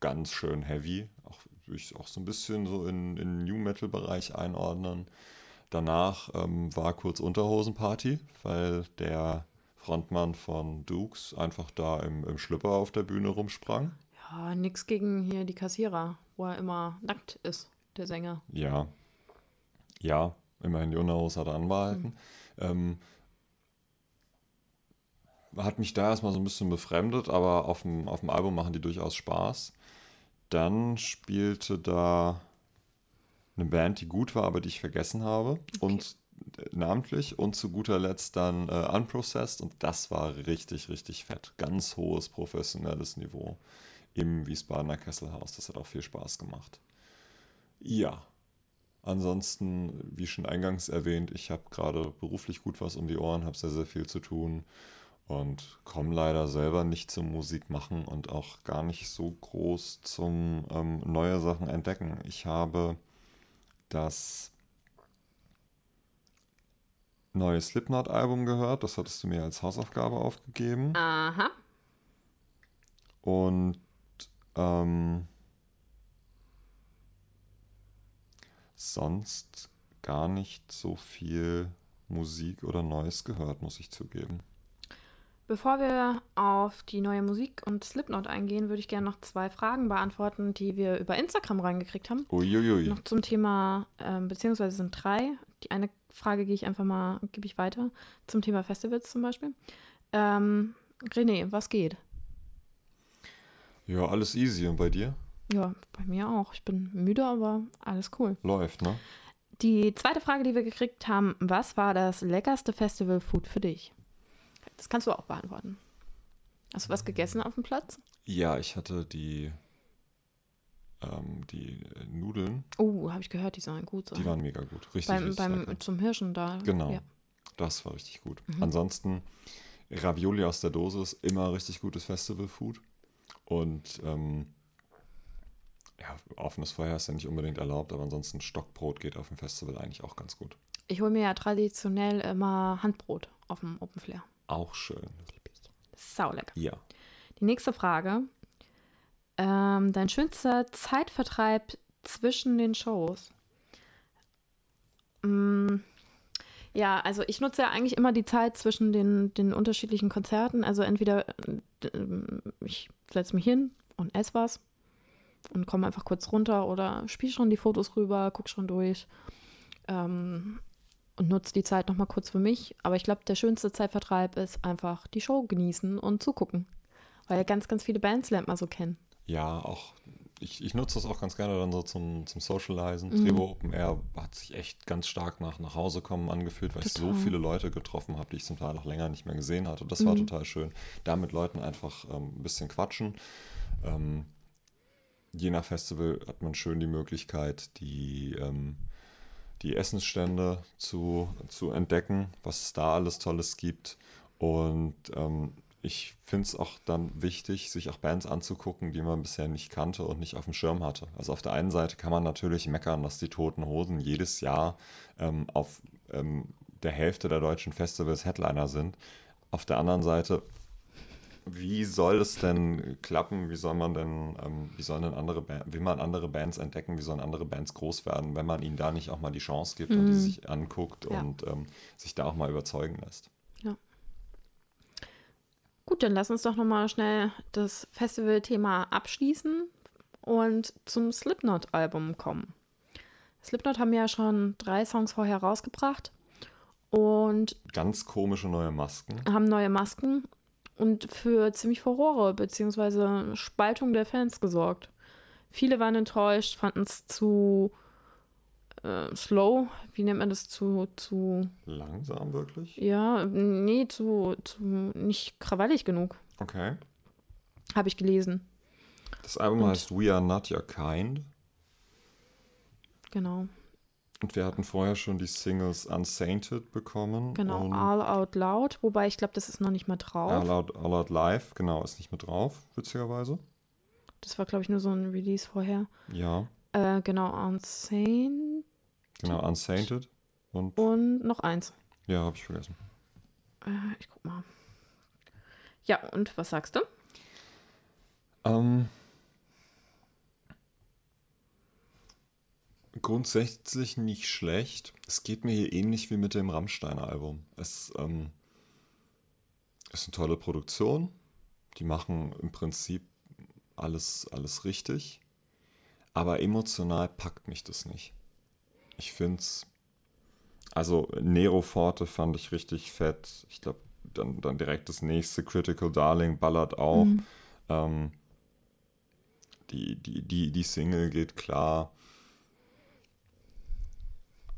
ganz schön heavy, auch, ich auch so ein bisschen so in den New Metal Bereich einordnen. Danach ähm, war kurz Unterhosenparty, weil der Frontmann von Dukes einfach da im, im Schlüpper auf der Bühne rumsprang. Ja, nix gegen hier die Kassierer, wo er immer nackt ist, der Sänger. Ja, ja, immerhin die Unterhose hat er anbehalten. Mhm. Ähm, hat mich da erstmal so ein bisschen befremdet, aber auf dem, auf dem Album machen die durchaus Spaß. Dann spielte da eine Band, die gut war, aber die ich vergessen habe. Okay. Und äh, namentlich und zu guter Letzt dann äh, Unprocessed und das war richtig, richtig fett. Ganz hohes professionelles Niveau im Wiesbadener Kesselhaus. Das hat auch viel Spaß gemacht. Ja, ansonsten, wie schon eingangs erwähnt, ich habe gerade beruflich gut was um die Ohren, habe sehr, sehr viel zu tun und komme leider selber nicht zum Musik machen und auch gar nicht so groß zum ähm, neue Sachen entdecken. Ich habe das neue Slipknot-Album gehört, das hattest du mir als Hausaufgabe aufgegeben. Aha. Und ähm, sonst gar nicht so viel Musik oder Neues gehört, muss ich zugeben. Bevor wir auf die neue Musik und Slipknot eingehen, würde ich gerne noch zwei Fragen beantworten, die wir über Instagram reingekriegt haben. Uiuiui. Noch zum Thema, ähm, beziehungsweise sind drei. Die eine Frage gehe ich einfach mal, gebe ich weiter. Zum Thema Festivals zum Beispiel. Ähm, René, was geht? Ja, alles easy. Und bei dir? Ja, bei mir auch. Ich bin müde, aber alles cool. Läuft, ne? Die zweite Frage, die wir gekriegt haben, was war das leckerste Festival-Food für dich? Das kannst du auch beantworten. Hast du was gegessen auf dem Platz? Ja, ich hatte die, ähm, die Nudeln. Oh, habe ich gehört, die sollen gut sein. Die waren mega gut. Richtig, beim, richtig beim Zum Hirschen da. Genau. Ja. Das war richtig gut. Mhm. Ansonsten, Ravioli aus der Dose ist immer richtig gutes Festival-Food. Und ähm, ja, offenes Feuer ist ja nicht unbedingt erlaubt, aber ansonsten Stockbrot geht auf dem Festival eigentlich auch ganz gut. Ich hole mir ja traditionell immer Handbrot auf dem Open Flair. Auch schön. Sau lecker. Ja. Die nächste Frage. Ähm, dein schönster Zeitvertreib zwischen den Shows? Mm, ja, also ich nutze ja eigentlich immer die Zeit zwischen den, den unterschiedlichen Konzerten. Also entweder äh, ich setze mich hin und esse was und komme einfach kurz runter oder spiele schon die Fotos rüber, gucke schon durch. Ähm, und nutze die Zeit nochmal kurz für mich. Aber ich glaube, der schönste Zeitvertreib ist einfach die Show genießen und zugucken. Weil ja ganz, ganz viele Bands lernt man so kennen. Ja, auch ich, ich nutze das auch ganz gerne dann so zum, zum Socializen. Mhm. Trebo Open Air hat sich echt ganz stark nach nach Hause kommen angefühlt, weil total. ich so viele Leute getroffen habe, die ich zum Teil auch länger nicht mehr gesehen hatte. Das mhm. war total schön. Da mit Leuten einfach ähm, ein bisschen quatschen. Ähm, je nach Festival hat man schön die Möglichkeit, die ähm, die Essensstände zu, zu entdecken, was es da alles Tolles gibt. Und ähm, ich finde es auch dann wichtig, sich auch Bands anzugucken, die man bisher nicht kannte und nicht auf dem Schirm hatte. Also auf der einen Seite kann man natürlich meckern, dass die Toten Hosen jedes Jahr ähm, auf ähm, der Hälfte der deutschen Festivals Headliner sind. Auf der anderen Seite wie soll es denn klappen? Wie soll man denn, ähm, wie sollen denn andere Band, will man andere Bands entdecken? Wie sollen andere Bands groß werden, wenn man ihnen da nicht auch mal die Chance gibt mhm. und die mhm. sich anguckt ja. und ähm, sich da auch mal überzeugen lässt? Ja. Gut, dann lass uns doch nochmal schnell das Festival-Thema abschließen und zum Slipknot-Album kommen. Slipknot haben ja schon drei Songs vorher rausgebracht und ganz komische neue Masken. Haben neue Masken und für ziemlich Furore bzw. Spaltung der Fans gesorgt. Viele waren enttäuscht, fanden es zu äh, slow, wie nennt man das, zu, zu... Langsam wirklich? Ja, nee, zu, zu nicht krawallig genug. Okay. Habe ich gelesen. Das Album Und- heißt We Are Not Your Kind. Genau. Und wir hatten vorher schon die Singles Unsainted bekommen. Genau. All Out Loud. Wobei ich glaube, das ist noch nicht mal drauf. All Out, All Out Live, genau, ist nicht mit drauf, witzigerweise. Das war, glaube ich, nur so ein Release vorher. Ja, Äh, genau. Unsane. genau, Unsainted. Und Und noch eins. ja, habe ich vergessen. Äh, ich guck mal. Ja, und was sagst du? Ähm, grundsätzlich nicht schlecht. Es geht mir hier ähnlich wie mit dem Rammstein-Album. Es ähm, ist eine tolle Produktion. Die machen im Prinzip alles, alles richtig. Aber emotional packt mich das nicht. Ich finde es. Also, Nero Forte fand ich richtig fett. Ich glaube, dann, dann direkt das nächste Critical Darling ballert auch. Mhm. Ähm, die, die, die, die Single geht klar.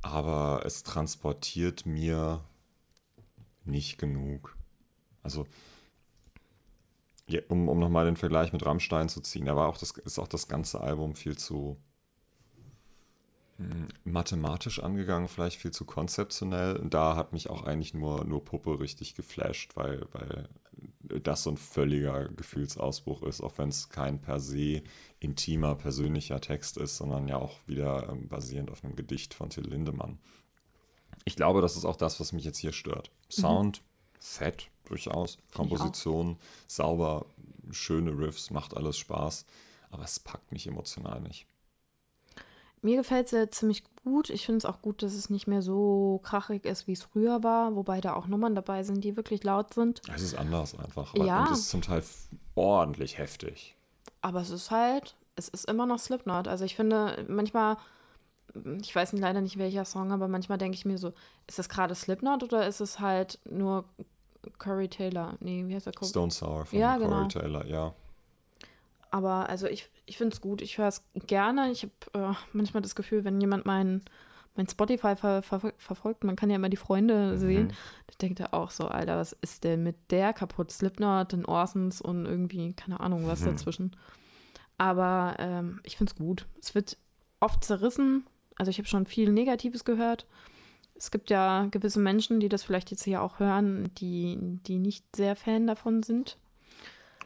Aber es transportiert mir nicht genug. Also, um, um nochmal den Vergleich mit Rammstein zu ziehen, da war auch das, ist auch das ganze Album viel zu mathematisch angegangen, vielleicht viel zu konzeptionell. Und da hat mich auch eigentlich nur, nur Puppe richtig geflasht, weil, weil das so ein völliger Gefühlsausbruch ist, auch wenn es kein per se intimer, persönlicher Text ist, sondern ja auch wieder ähm, basierend auf einem Gedicht von Till Lindemann. Ich glaube, das ist auch das, was mich jetzt hier stört. Sound, fett, durchaus. Komposition, sauber, schöne Riffs, macht alles Spaß. Aber es packt mich emotional nicht. Mir gefällt es ja ziemlich gut. Ich finde es auch gut, dass es nicht mehr so krachig ist, wie es früher war, wobei da auch Nummern dabei sind, die wirklich laut sind. Es ist anders einfach. Aber- Ja. Und es ist zum Teil ordentlich heftig. Aber es ist halt, es ist immer noch Slipknot. Also ich finde, manchmal, ich weiß leider nicht welcher Song, aber manchmal denke ich mir so, ist das gerade Slipknot oder ist es halt nur Corey Taylor? Nee, wie heißt der? Stone Sour von Ja, Corey genau. Taylor, ja. Aber also ich, ich finde es gut. Ich höre es gerne. Ich habe äh, manchmal das Gefühl, wenn jemand mein, mein Spotify ver, ver, verfolgt, man kann ja immer die Freunde sehen, Mhm. ich denke da auch so, Alter, was ist denn mit der kaputt? Slipknot, den Orsons und irgendwie, keine Ahnung, was Mhm. dazwischen. Aber ähm, ich finde es gut. Es wird oft zerrissen. Also ich habe schon viel Negatives gehört. Es gibt ja gewisse Menschen, die das vielleicht jetzt hier auch hören, die, die nicht sehr Fan davon sind.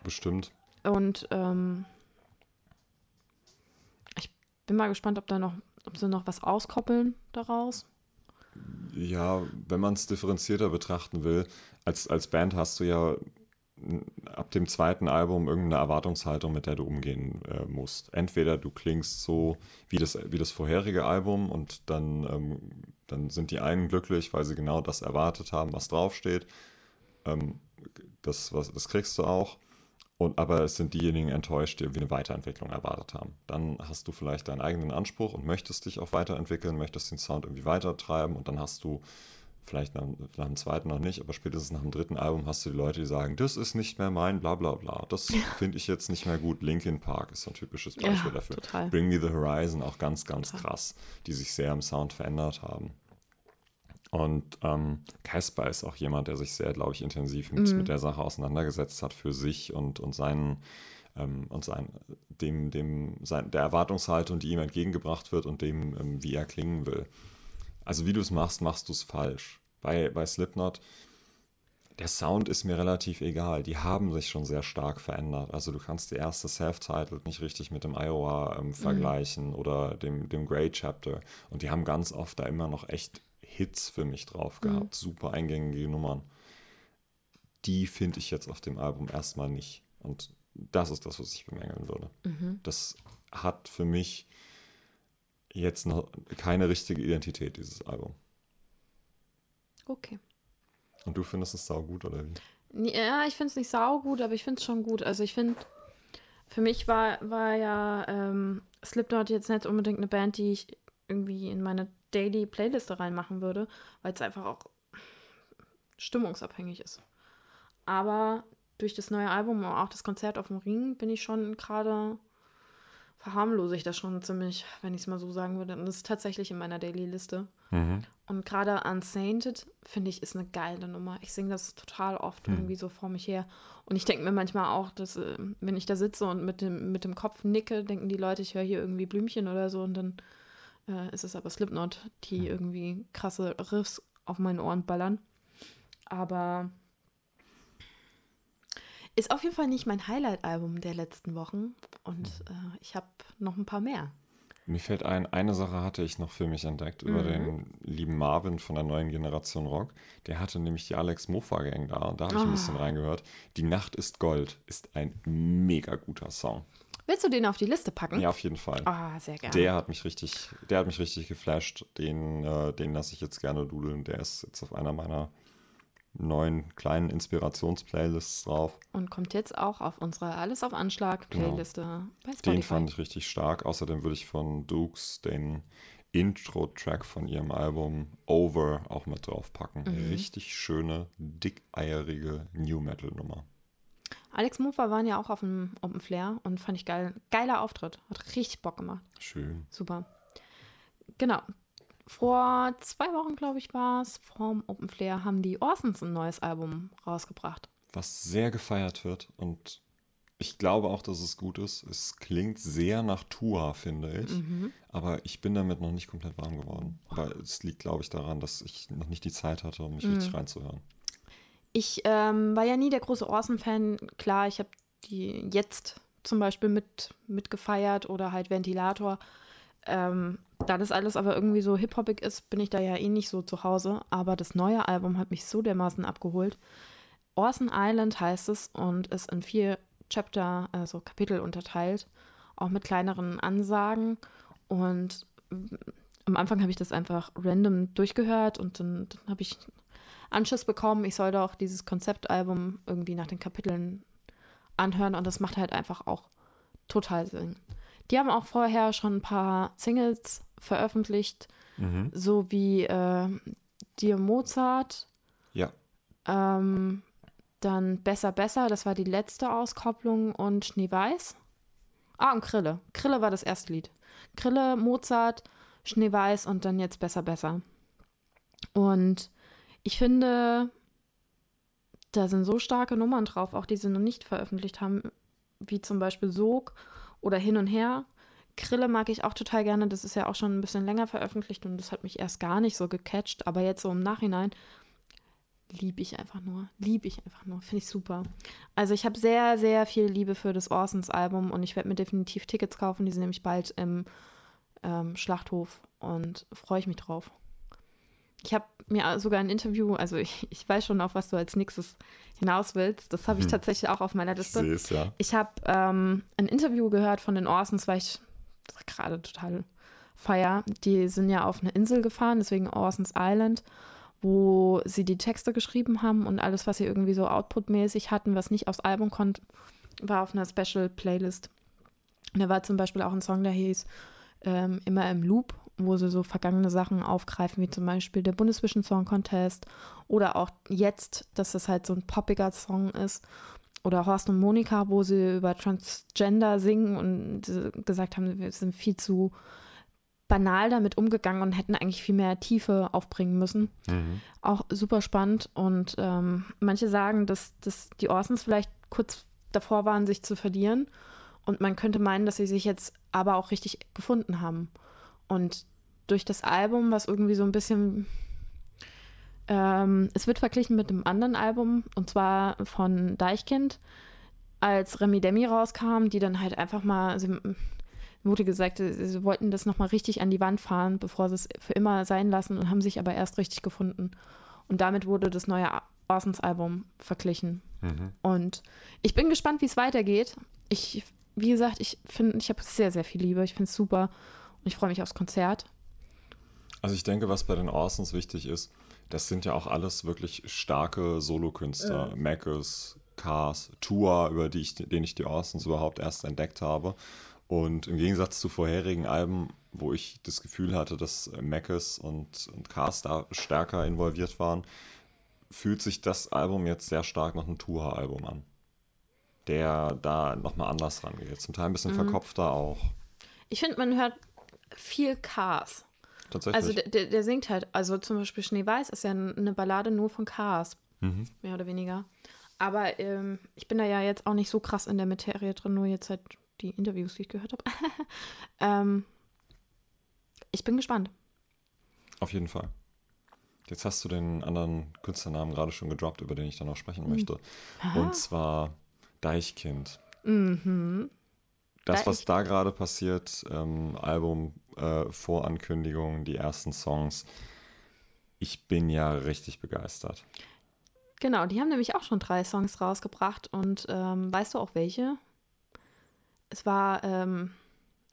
Bestimmt. Und ähm, ich bin mal gespannt, ob da noch, ob sie noch was auskoppeln daraus. Ja, wenn man es differenzierter betrachten will, als, als Band hast du ja ab dem zweiten Album irgendeine Erwartungshaltung, mit der du umgehen äh, musst. Entweder du klingst so wie das, wie das vorherige Album und dann, ähm, dann sind die einen glücklich, weil sie genau das erwartet haben, was draufsteht. Ähm, das, was, das kriegst du auch. Und, aber es sind diejenigen enttäuscht, die irgendwie eine Weiterentwicklung erwartet haben. Dann hast du vielleicht deinen eigenen Anspruch und möchtest dich auch weiterentwickeln, möchtest den Sound irgendwie weitertreiben und dann hast du vielleicht nach, nach dem zweiten noch nicht, aber spätestens nach dem dritten Album hast du die Leute, die sagen, das ist nicht mehr mein bla bla bla. Das finde ich jetzt nicht mehr gut. Linkin Park ist so ein typisches Beispiel Ja, dafür. total. Bring Me the Horizon auch ganz, ganz Total. krass, die sich sehr im Sound verändert haben. Und ähm, Casper ist auch jemand, der sich sehr, glaube ich, intensiv mit, Mhm. mit der Sache auseinandergesetzt hat für sich und, und seinen ähm, und sein, dem, dem, sein, der Erwartungshaltung, die ihm entgegengebracht wird und dem, ähm, wie er klingen will. Also wie du es machst, machst du es falsch. Bei, bei Slipknot, der Sound ist mir relativ egal. Die haben sich schon sehr stark verändert. Also du kannst die erste Self-Titled nicht richtig mit dem Iowa ähm, vergleichen oder dem, dem Grey Chapter. Und die haben ganz oft da immer noch echt Hits für mich drauf gehabt. Super eingängige Nummern. Die finde ich jetzt auf dem Album erstmal nicht. Und das ist das, was ich bemängeln würde. Mhm. Das hat für mich jetzt noch keine richtige Identität, dieses Album. Okay. Und du findest es saugut, oder wie? Ja, ich finde es nicht saugut, aber ich finde es schon gut. Also ich finde, für mich war, war ja ähm, Slipknot jetzt nicht unbedingt eine Band, die ich irgendwie in meine Daily Playliste reinmachen würde, weil es einfach auch stimmungsabhängig ist. Aber durch das neue Album und auch das Konzert auf dem Ring bin ich schon gerade verharmlose ich das schon ziemlich, wenn ich es mal so sagen würde. Und das ist tatsächlich in meiner Daily-Liste. Mhm. Und gerade Unsainted, finde ich, ist eine geile Nummer. Ich singe das total oft Hm. irgendwie so vor mich her. Und ich denke mir manchmal auch, dass, äh, wenn ich da sitze und mit dem, mit dem Kopf nicke, denken die Leute, ich höre hier irgendwie Blümchen oder so. Und dann äh, ist es aber Slipknot, die irgendwie krasse Riffs auf meinen Ohren ballern. Aber ist auf jeden Fall nicht mein Highlight-Album der letzten Wochen. Und Hm. äh, ich habe noch ein paar mehr. Mir fällt ein, eine Sache hatte ich noch für mich entdeckt über Mhm. den lieben Marvin von der neuen Generation Rock. Der hatte nämlich die Alex Mofa Gang da und da habe ich ein Ah. bisschen reingehört. Die Nacht ist Gold ist ein mega guter Song. Willst du den auf die Liste packen? Ja, auf jeden Fall. Ah, sehr gerne. Der hat mich richtig, der hat mich richtig geflasht. Den, äh, den lasse ich jetzt gerne dudeln. Der ist jetzt auf einer meiner neuen kleinen Inspirationsplaylists drauf. Und kommt jetzt auch auf unsere Alles auf Anschlag Genau. Playliste bei Spotify. Den fand ich richtig stark. Außerdem würde ich von Dukes den Intro-Track von ihrem Album Over auch mit draufpacken. Mhm. Richtig schöne, dickeierige New Metal-Nummer. Alex Mofa waren ja auch auf dem Open Flair und fand ich geil. Geiler Auftritt. Hat richtig Bock gemacht. Schön. Super. Genau. Vor zwei Wochen, glaube ich, war es, vom Open Flair haben die Orsons ein neues Album rausgebracht. Was sehr gefeiert wird und ich glaube auch, dass es gut ist. Es klingt sehr nach Tua, finde ich. Mhm. Aber ich bin damit noch nicht komplett warm geworden. Aber es liegt, glaube ich, daran, dass ich noch nicht die Zeit hatte, um mich Mhm. richtig reinzuhören. Ich ähm, war ja nie der große Orson-Fan. Klar, ich habe die jetzt zum Beispiel mit, mitgefeiert oder halt Ventilator. Ähm, da das alles aber irgendwie so hip-hoppig ist, bin ich da ja eh nicht so zu Hause. Aber das neue Album hat mich so dermaßen abgeholt. Orson Island heißt es und ist in vier Chapter, also Kapitel unterteilt, auch mit kleineren Ansagen. Und mm, am Anfang habe ich das einfach random durchgehört und dann, dann habe ich Anschiss bekommen, ich soll doch dieses Konzeptalbum irgendwie nach den Kapiteln anhören und das macht halt einfach auch total Sinn. Die haben auch vorher schon ein paar Singles veröffentlicht, Mhm. so wie äh, Dir Mozart, Ja, ähm, dann Besser Besser, das war die letzte Auskopplung und Schneeweiß. Ah, und Krille. Krille war das erste Lied. Krille, Mozart, Schneeweiß und dann jetzt Besser Besser. Und ich finde, da sind so starke Nummern drauf, auch die sie noch nicht veröffentlicht haben, wie zum Beispiel Sog oder Hin und Her. Krille mag ich auch total gerne, das ist ja auch schon ein bisschen länger veröffentlicht und das hat mich erst gar nicht so gecatcht, aber jetzt so im Nachhinein liebe ich einfach nur, liebe ich einfach nur, finde ich super. Also ich habe sehr, sehr viel Liebe für das Orsons Album und ich werde mir definitiv Tickets kaufen, die sind nämlich bald im ähm, Schlachthof und freue ich mich drauf. Ich habe mir sogar ein Interview, also ich, ich weiß schon, auf was du als nächstes hinaus willst. Das habe ich Hm. tatsächlich auch auf meiner ich Liste. es ja. Ich habe ähm, ein Interview gehört von den Orsons, weil ich gerade total feier. Die sind ja auf eine Insel gefahren, deswegen Orsons Island, wo sie die Texte geschrieben haben und alles, was sie irgendwie so outputmäßig hatten, was nicht aufs Album konnte, war auf einer Special Playlist. Und da war zum Beispiel auch ein Song, der hieß ähm, Immer im Loop, wo sie so vergangene Sachen aufgreifen, wie zum Beispiel der Bundesvision Song Contest oder auch jetzt, dass das halt so ein poppiger Song ist. Oder Horst und Monika, wo sie über Transgender singen und gesagt haben, wir sind viel zu banal damit umgegangen und hätten eigentlich viel mehr Tiefe aufbringen müssen. Mhm. Auch super spannend. Und ähm, manche sagen, dass, dass die Orsons vielleicht kurz davor waren, sich zu verlieren. Und man könnte meinen, dass sie sich jetzt aber auch richtig gefunden haben. Und durch das Album, was irgendwie so ein bisschen. Ähm, es wird verglichen mit einem anderen Album, und zwar von Deichkind, als Remi Demi rauskam, die dann halt einfach mal. Sie, wurde gesagt, sie wollten das nochmal richtig an die Wand fahren, bevor sie es für immer sein lassen und haben sich aber erst richtig gefunden. Und damit wurde das neue Orsons-Album verglichen. Mhm. Und ich bin gespannt, wie es weitergeht. Ich, wie gesagt, ich finde, ich habe sehr, sehr viel Liebe. Ich finde es super ich freue mich aufs Konzert. Also ich denke, was bei den Orsons wichtig ist, das sind ja auch alles wirklich starke Solokünstler. Ja. Mackes, Cars, Tua, über die ich, den ich die Orsons überhaupt erst entdeckt habe. Und im Gegensatz zu vorherigen Alben, wo ich das Gefühl hatte, dass Mackes und, und Cars da stärker involviert waren, fühlt sich das Album jetzt sehr stark nach einem Tua-Album an. Der da nochmal anders rangeht. Zum Teil ein bisschen Mhm. verkopfter auch. Ich finde, man hört viel Cars. Tatsächlich. Also der, der, singt halt, also zum Beispiel Schneeweiß ist ja eine Ballade nur von Cars, mhm. mehr oder weniger. Aber ähm, ich bin da ja jetzt auch nicht so krass in der Materie drin, nur jetzt halt die Interviews, die ich gehört habe. ähm, ich bin gespannt. Auf jeden Fall. Jetzt hast du den anderen Künstlernamen gerade schon gedroppt, über den ich dann noch sprechen Hm. möchte. Und zwar Deichkind. Mhm. Das, was Deich- da gerade passiert, ähm, Album, äh, Vorankündigungen, die ersten Songs. Ich bin ja richtig begeistert. Genau, die haben nämlich auch schon drei Songs rausgebracht und ähm, weißt du auch welche? Es war, ähm,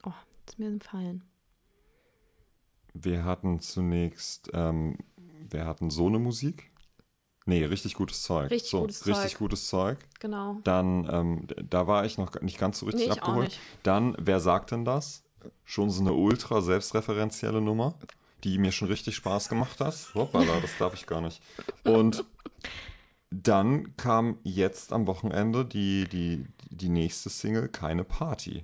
oh, ist mir entfallen. Wir hatten zunächst, ähm, wir hatten so eine Musik. Nee, richtig gutes Zeug. Richtig so, gutes richtig Zeug. gutes Zeug. Genau. Dann, ähm, da war ich noch nicht ganz so richtig Nee, abgeholt. Dann, wer sagt denn das? Schon so eine ultra selbstreferenzielle Nummer, die mir schon richtig Spaß gemacht hat. Hoppala, das darf ich gar nicht. Und dann kam jetzt am Wochenende die, die, die nächste Single, Keine Party.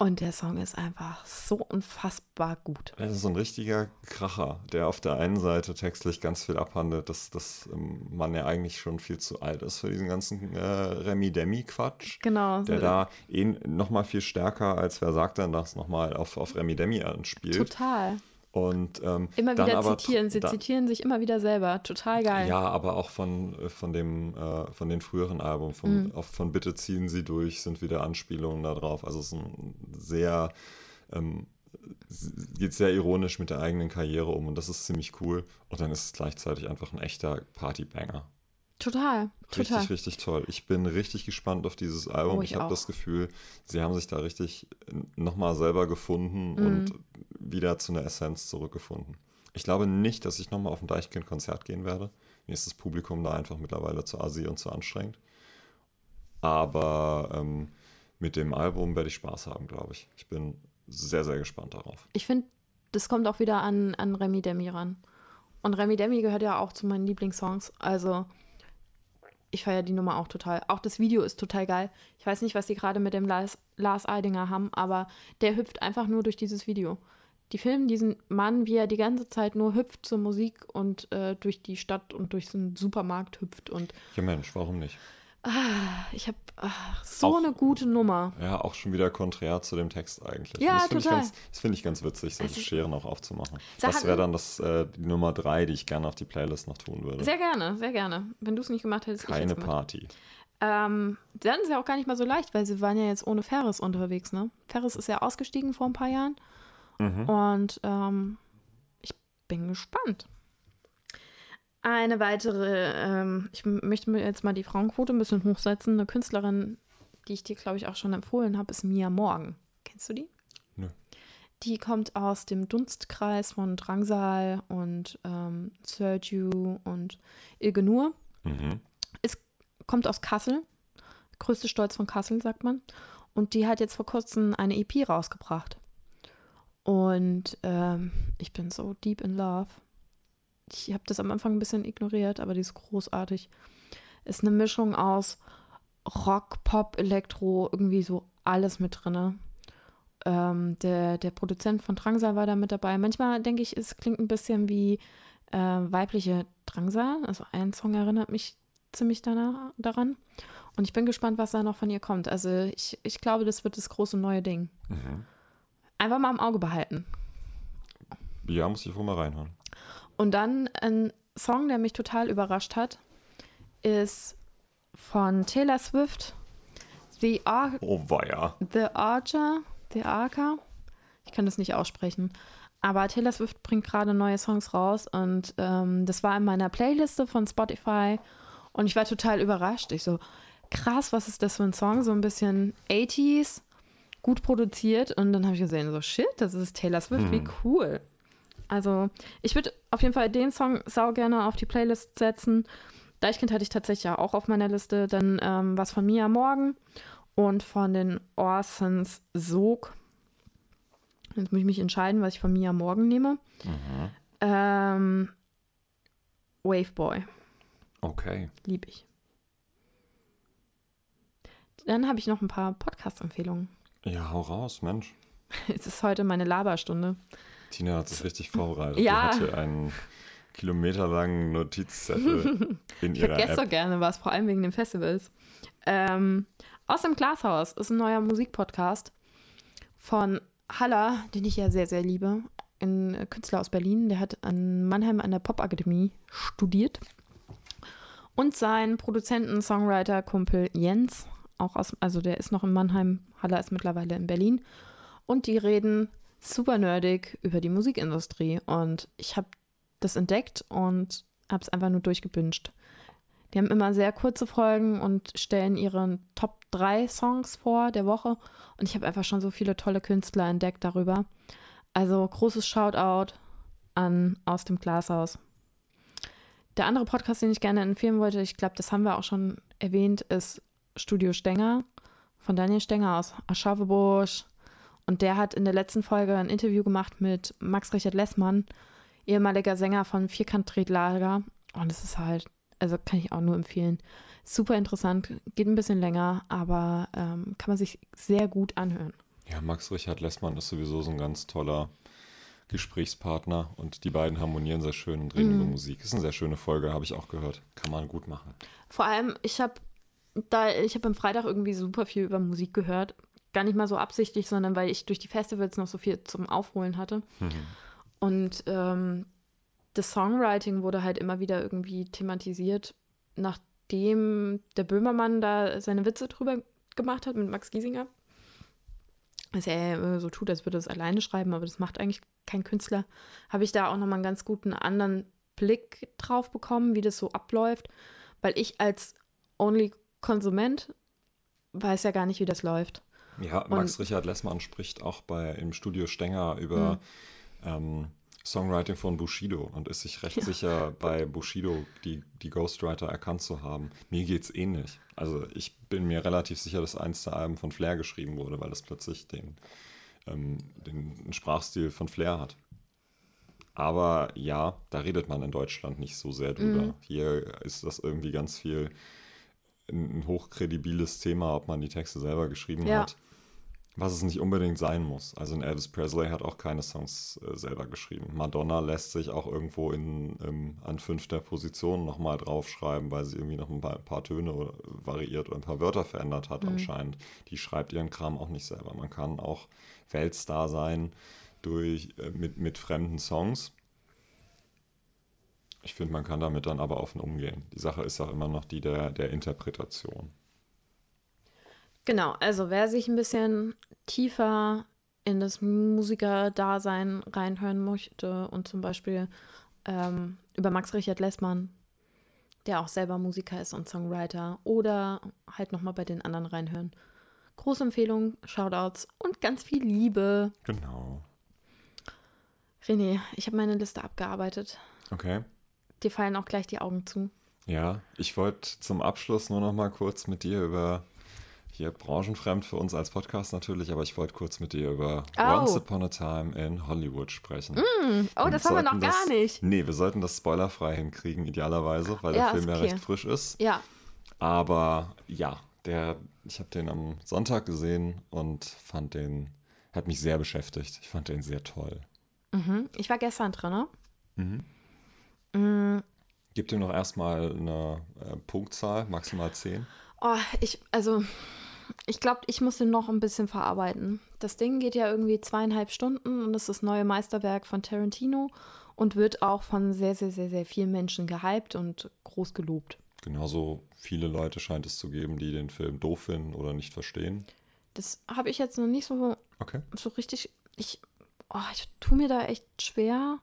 Und der Song ist einfach so unfassbar gut. Das ist so ein richtiger Kracher, der auf der einen Seite textlich ganz viel abhandelt, dass, dass ähm, man ja eigentlich schon viel zu alt ist für diesen ganzen äh, Remi-Demi-Quatsch. Genau. Der so- da eh nochmal viel stärker, als wer sagt denn das, nochmal auf, auf Remi Demi anspielt. Total. Und ähm, Immer wieder zitieren. Sie zitieren sich immer wieder selber. Total geil. Ja, aber auch von, äh, von, dem, äh, von den früheren Alben, von, Mhm. von Bitte ziehen Sie durch, sind wieder Anspielungen da drauf. Also es ist ein sehr, ähm, geht sehr ironisch mit der eigenen Karriere um und das ist ziemlich cool. Und dann ist es gleichzeitig einfach ein echter Partybanger. Total. Richtig, Total. richtig toll. Ich bin richtig gespannt auf dieses Album. Oh, ich ich habe das Gefühl, sie haben sich da richtig nochmal selber gefunden Mhm. und wieder zu einer Essenz zurückgefunden. Ich glaube nicht, dass ich nochmal auf ein Deichkind-Konzert gehen werde. Mir ist das Publikum da einfach mittlerweile zu assi und zu anstrengend. Aber ähm, mit dem Album werde ich Spaß haben, glaube ich. Ich bin sehr, sehr gespannt darauf. Ich finde, das kommt auch wieder an, an Remi Demi ran. Und Remi Demi gehört ja auch zu meinen Lieblingssongs. Also, ich feiere die Nummer auch total. Auch das Video ist total geil. Ich weiß nicht, was die gerade mit dem Lars, Lars Eidinger haben, aber der hüpft einfach nur durch dieses Video. Die filmen diesen Mann, wie er die ganze Zeit nur hüpft zur Musik und äh, durch die Stadt und durch so einen Supermarkt hüpft. Und Ja, Mensch, warum nicht? ich habe so Auch- eine gute Nummer. Ja, auch schon wieder konträr zu dem Text eigentlich. Ja, Und das finde ich, total. ganz- das find ich ganz witzig, solche ist- Scheren auch aufzumachen. Das wäre dann das, äh, die Nummer drei, die ich gerne auf die Playlist noch tun würde. Sehr gerne, sehr gerne. Wenn du es nicht gemacht hättest, Keine. Party. Ähm, dann ist ja auch gar nicht mal so leicht, weil sie waren ja jetzt ohne Ferris unterwegs, ne? Ferris ist ja ausgestiegen vor ein paar Jahren. Mhm. Und ähm, ich bin gespannt. Eine weitere, ähm, ich möchte mir jetzt mal die Frauenquote ein bisschen hochsetzen. Eine Künstlerin, die ich dir, glaube ich, auch schon empfohlen habe, ist Mia Morgan. Kennst du die? Nö. Die kommt aus dem Dunstkreis von Drangsal und ähm, Sergio und Ilge Nur Mhm. kommt aus Kassel. Größte Stolz von Kassel, sagt man. Und die hat jetzt vor kurzem eine EP rausgebracht. Und ähm, ich bin so deep in love. Ich habe das am Anfang ein bisschen ignoriert, aber die ist großartig. Ist eine Mischung aus Rock, Pop, Elektro, irgendwie so alles mit drinne. Ähm, der, der Produzent von Drangsal war da mit dabei. Manchmal denke ich, es klingt ein bisschen wie äh, weibliche Drangsal. Also ein Song erinnert mich ziemlich danach, daran. Und ich bin gespannt, was da noch von ihr kommt. Also ich, ich glaube, das wird das große neue Ding. Mhm. Einfach mal im Auge behalten. Ja, muss ich wohl mal reinhören. Und dann ein Song, der mich total überrascht hat, ist von Taylor Swift, The, Ar Oh, weia. The Archer, The Archer. Ich kann das nicht aussprechen. Aber Taylor Swift bringt gerade neue Songs raus und ähm, das war in meiner Playliste von Spotify und ich war total überrascht. Ich so, krass, was ist das für ein Song? So ein bisschen 80s, gut produziert und dann habe ich gesehen, so shit, das ist Taylor Swift, wie cool. Also ich würde auf jeden Fall den Song sau gerne auf die Playlist setzen. Deichkind hatte ich tatsächlich ja auch auf meiner Liste. Dann ähm, was von Mia Morgan und von den Orsons Sog. Jetzt muss ich mich entscheiden, was ich von Mia Morgan nehme. Mhm. Ähm, Waveboy, Okay. lieb ich. Dann habe ich noch ein paar Podcast-Empfehlungen. Ja, hau raus, Mensch. Es ist heute meine Laberstunde. Tina hat sich richtig vorbereitet. Ja. Die hatte einen kilometerlangen Notizzettel in Ich ihrer vergesse so gerne was, vor allem wegen den Festivals. Ähm, aus dem Glashaus ist ein neuer Musikpodcast von Haller, den ich ja sehr, sehr liebe. Ein Künstler aus Berlin, der hat an Mannheim an der Popakademie studiert. Und sein Produzenten, Songwriter, Kumpel Jens, auch aus, also der ist noch in Mannheim, Haller ist mittlerweile in Berlin. Und die reden super nerdig über die Musikindustrie. Und ich habe das entdeckt und habe es einfach nur durchgebünscht. Die haben immer sehr kurze Folgen und stellen ihre Top 3 Songs vor der Woche. Und ich habe einfach schon so viele tolle Künstler entdeckt darüber. Also großes Shoutout an Aus dem Glashaus. Der andere Podcast, den ich gerne empfehlen wollte, ich glaube, das haben wir auch schon erwähnt, ist Studio Stenger von Daniel Stenger aus Aschaffenburg. Und der hat in der letzten Folge ein Interview gemacht mit Max Richard Lessmann, ehemaliger Sänger von Vierkant Tretlager. Und es ist halt, also kann ich auch nur empfehlen. Super interessant, geht ein bisschen länger, aber ähm, kann man sich sehr gut anhören. Ja, Max Richard Lessmann ist sowieso so ein ganz toller Gesprächspartner und die beiden harmonieren sehr schön und reden Mhm. über Musik. Ist eine sehr schöne Folge, habe ich auch gehört. Kann man gut machen. Vor allem, ich habe da, ich habe am Freitag irgendwie super viel über Musik gehört. Gar nicht mal so absichtlich, sondern weil ich durch die Festivals noch so viel zum Aufholen hatte. Und ähm, das Songwriting wurde halt immer wieder irgendwie thematisiert, nachdem der Böhmermann da seine Witze drüber gemacht hat mit Max Giesinger. Dass er so tut, als würde er es alleine schreiben, aber das macht eigentlich kein Künstler. Habe ich da auch nochmal einen ganz guten anderen Blick drauf bekommen, wie das so abläuft, weil ich als Only-Konsument weiß ja gar nicht, wie das läuft. Ja, Max Richard Lessmann spricht auch bei im Studio Stenger über ähm, Songwriting von Bushido und ist sich recht sicher, bei Bushido die, die Ghostwriter erkannt zu haben. Mir geht's ähnlich. Also ich bin mir relativ sicher, dass eins der Alben von Flair geschrieben wurde, weil es plötzlich den, ähm, den Sprachstil von Flair hat. Aber ja, da redet man in Deutschland nicht so sehr drüber. Hier ist das irgendwie ganz viel ein, ein hochkredibiles Thema, ob man die Texte selber geschrieben Ja. hat. Was es nicht unbedingt sein muss. Also ein Elvis Presley hat auch keine Songs äh, selber geschrieben. Madonna lässt sich auch irgendwo in, ähm, an fünfter Position nochmal draufschreiben, weil sie irgendwie noch ein paar, ein paar Töne oder, variiert oder ein paar Wörter verändert hat anscheinend. Die schreibt ihren Kram auch nicht selber. Man kann auch Weltstar sein durch, äh, mit, mit fremden Songs. Ich finde, man kann damit dann aber offen umgehen. Die Sache ist auch immer noch die der, der Interpretation. Genau, also wer sich ein bisschen tiefer in das Musikerdasein reinhören möchte und zum Beispiel ähm, über Max Richard Lessmann, der auch selber Musiker ist und Songwriter, oder halt nochmal bei den anderen reinhören. Große Empfehlung, Shoutouts und ganz viel Liebe. Genau. René, ich habe meine Liste abgearbeitet. Okay. Dir fallen auch gleich die Augen zu. Ja, ich wollte zum Abschluss nur noch mal kurz mit dir über, hier branchenfremd für uns als Podcast natürlich, aber ich wollte kurz mit dir über Oh. Once Upon a Time in Hollywood sprechen. Oh, Und das haben wir noch sollten gar das, nicht. Nee, wir sollten das spoilerfrei hinkriegen, idealerweise, weil Ja, der Film ja okay. recht frisch ist. Ja, Aber ja, der, ich habe den am Sonntag gesehen und fand den, hat mich sehr beschäftigt. Ich fand den sehr toll. mhm. ich war gestern drin, ne? Mhm. Mm, Gib dem noch erstmal eine äh, Punktzahl, maximal 10. Oh, ich, also, ich glaube, ich muss den noch ein bisschen verarbeiten. Das Ding geht ja irgendwie zweieinhalb Stunden und ist das neue Meisterwerk von Tarantino und wird auch von sehr, sehr, sehr, sehr vielen Menschen gehypt und groß gelobt. Genauso viele Leute scheint es zu geben, die den Film doof finden oder nicht verstehen. Das habe ich jetzt noch nicht so, Okay. so richtig. Ich, oh, ich tue mir da echt schwer.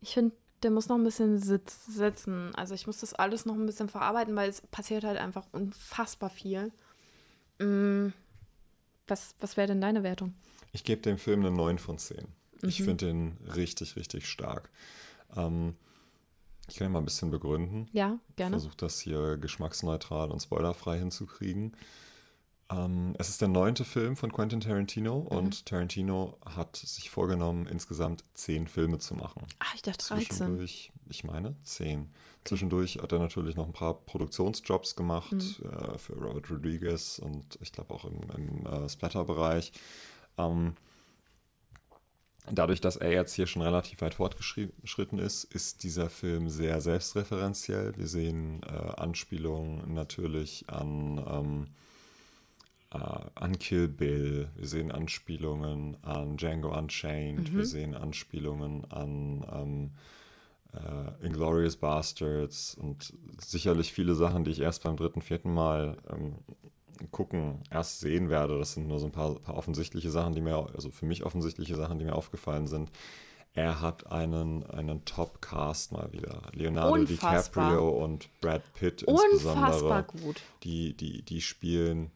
Ich finde, der muss noch ein bisschen sitz, sitzen. Also ich muss das alles noch ein bisschen verarbeiten, weil es passiert halt einfach unfassbar viel. Mm, was was wäre denn deine Wertung? Ich gebe dem Film eine 9 von 10. Ich Mhm. finde den richtig, richtig stark. Ähm, ich kann ihn mal ein bisschen begründen. Ja, gerne. Versuche das hier geschmacksneutral und spoilerfrei hinzukriegen. Ähm, es ist der neunte Film von Quentin Tarantino Mhm. und Tarantino hat sich vorgenommen, insgesamt zehn Filme zu machen. Ach, ich dachte 13. Zwischendurch, ich meine, zehn. Zwischendurch hat er natürlich noch ein paar Produktionsjobs gemacht Mhm. äh, für Robert Rodriguez und ich glaube auch im, im äh, Splatter-Bereich. Ähm, dadurch, dass er jetzt hier schon relativ weit fortgeschritten ist, ist dieser Film sehr selbstreferenziell. Wir sehen äh, Anspielungen natürlich an, ähm, äh, an Kill Bill, wir sehen Anspielungen an Django Unchained, mhm. wir sehen Anspielungen an ähm, äh, Inglorious Bastards und sicherlich viele Sachen, die ich erst beim dritten, vierten Mal ähm, gucken erst sehen werde. Das sind nur so ein paar, paar offensichtliche Sachen, die mir, also für mich offensichtliche Sachen, die mir aufgefallen sind. Er hat einen, einen Top-Cast mal wieder. Leonardo Unfassbar. DiCaprio und Brad Pitt insbesondere. Unfassbar gut. Die, die, die spielen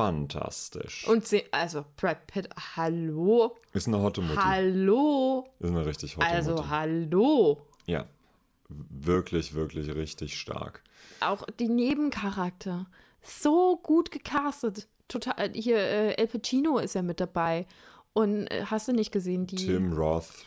fantastisch. Und sie, also Brad Pitt, hallo. Ist eine hotte Mutti. Hallo. Ist eine richtig hotte also, Mutti. Also hallo. Ja, wirklich, wirklich richtig stark. Auch die Nebencharakter so gut gecastet. Total, äh, hier, äh, El Pacino ist ja mit dabei. Und äh, hast du nicht gesehen, die. Tim Roth.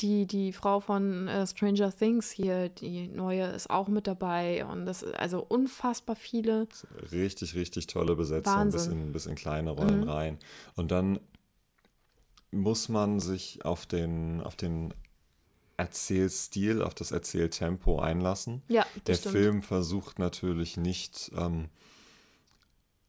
Die, die Frau von äh, Stranger Things hier, die neue, ist auch mit dabei. Und das ist also unfassbar viele. Richtig, richtig tolle Besetzung, bis in, bis in kleine Rollen mhm. rein. Und dann muss man sich auf den, auf den Erzählstil, auf das Erzähltempo einlassen. Ja, Der stimmt. Film versucht natürlich nicht ähm,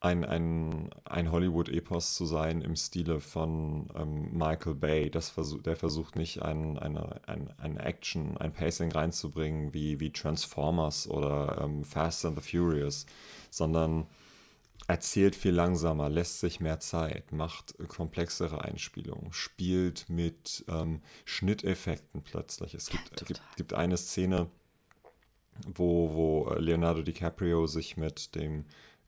ein, ein, ein Hollywood-Epos zu sein im Stile von ähm, Michael Bay. Das versuch, der versucht nicht ein, eine, ein, ein Action, ein Pacing reinzubringen wie, wie Transformers oder ähm, Fast and the Furious, sondern erzählt viel langsamer, lässt sich mehr Zeit, macht komplexere Einspielungen, spielt mit ähm, Schnitteffekten plötzlich. Es gibt, ja, gibt, gibt, eine Szene, wo, wo Leonardo DiCaprio sich mit dem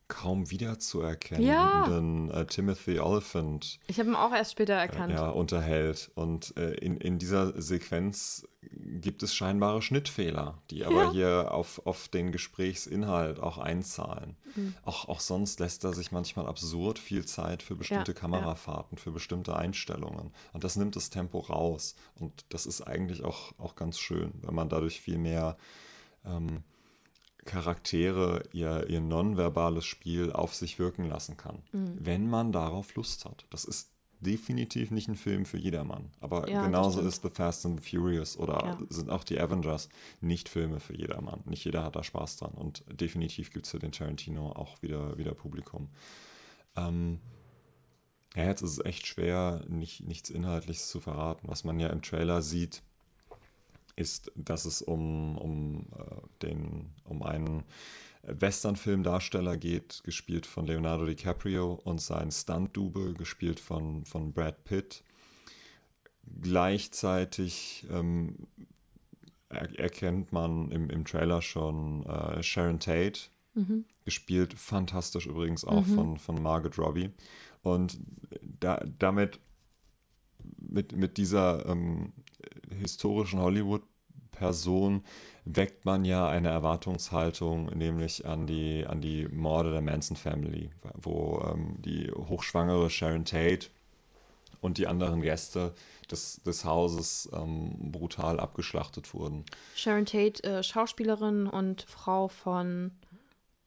kaum wiederzuerkennenden ja. äh, Timothy Oliphant. Ich habe ihn auch erst später erkannt. Äh, ja, unterhält. Und äh, in, in dieser Sequenz gibt es scheinbare Schnittfehler, die aber ja. hier auf, auf den Gesprächsinhalt auch einzahlen. Mhm. Auch, auch sonst lässt er sich manchmal absurd viel Zeit für bestimmte ja, Kamerafahrten, für bestimmte Einstellungen. Und das nimmt das Tempo raus. Und das ist eigentlich auch, auch ganz schön, wenn man dadurch viel mehr ähm, Charaktere ihr, ihr nonverbales Spiel auf sich wirken lassen kann, mhm. wenn man darauf Lust hat. Das ist definitiv nicht ein Film für jedermann. Aber ja, genauso ist The Fast and the Furious oder ja. sind auch die Avengers nicht Filme für jedermann. Nicht jeder hat da Spaß dran. Und definitiv gibt es für den Tarantino auch wieder, wieder Publikum. Ähm, ja, jetzt ist es echt schwer, nicht, nichts Inhaltliches zu verraten. Was man ja im Trailer sieht, ist, dass es um, um, äh, den, um einen Westernfilmdarsteller geht, gespielt von Leonardo DiCaprio und sein Stunt-Double, gespielt von, von Brad Pitt. Gleichzeitig ähm, er, erkennt man im, im Trailer schon äh, Sharon Tate, mhm. gespielt fantastisch übrigens auch mhm. von, von Margot Robbie. Und da, damit, mit, mit dieser ähm, historischen Hollywood-Person weckt man ja eine Erwartungshaltung, nämlich an die, an die Morde der Manson Family, wo ähm, die hochschwangere Sharon Tate und die anderen Gäste des, des Hauses ähm, brutal abgeschlachtet wurden. Sharon Tate, äh, Schauspielerin und Frau von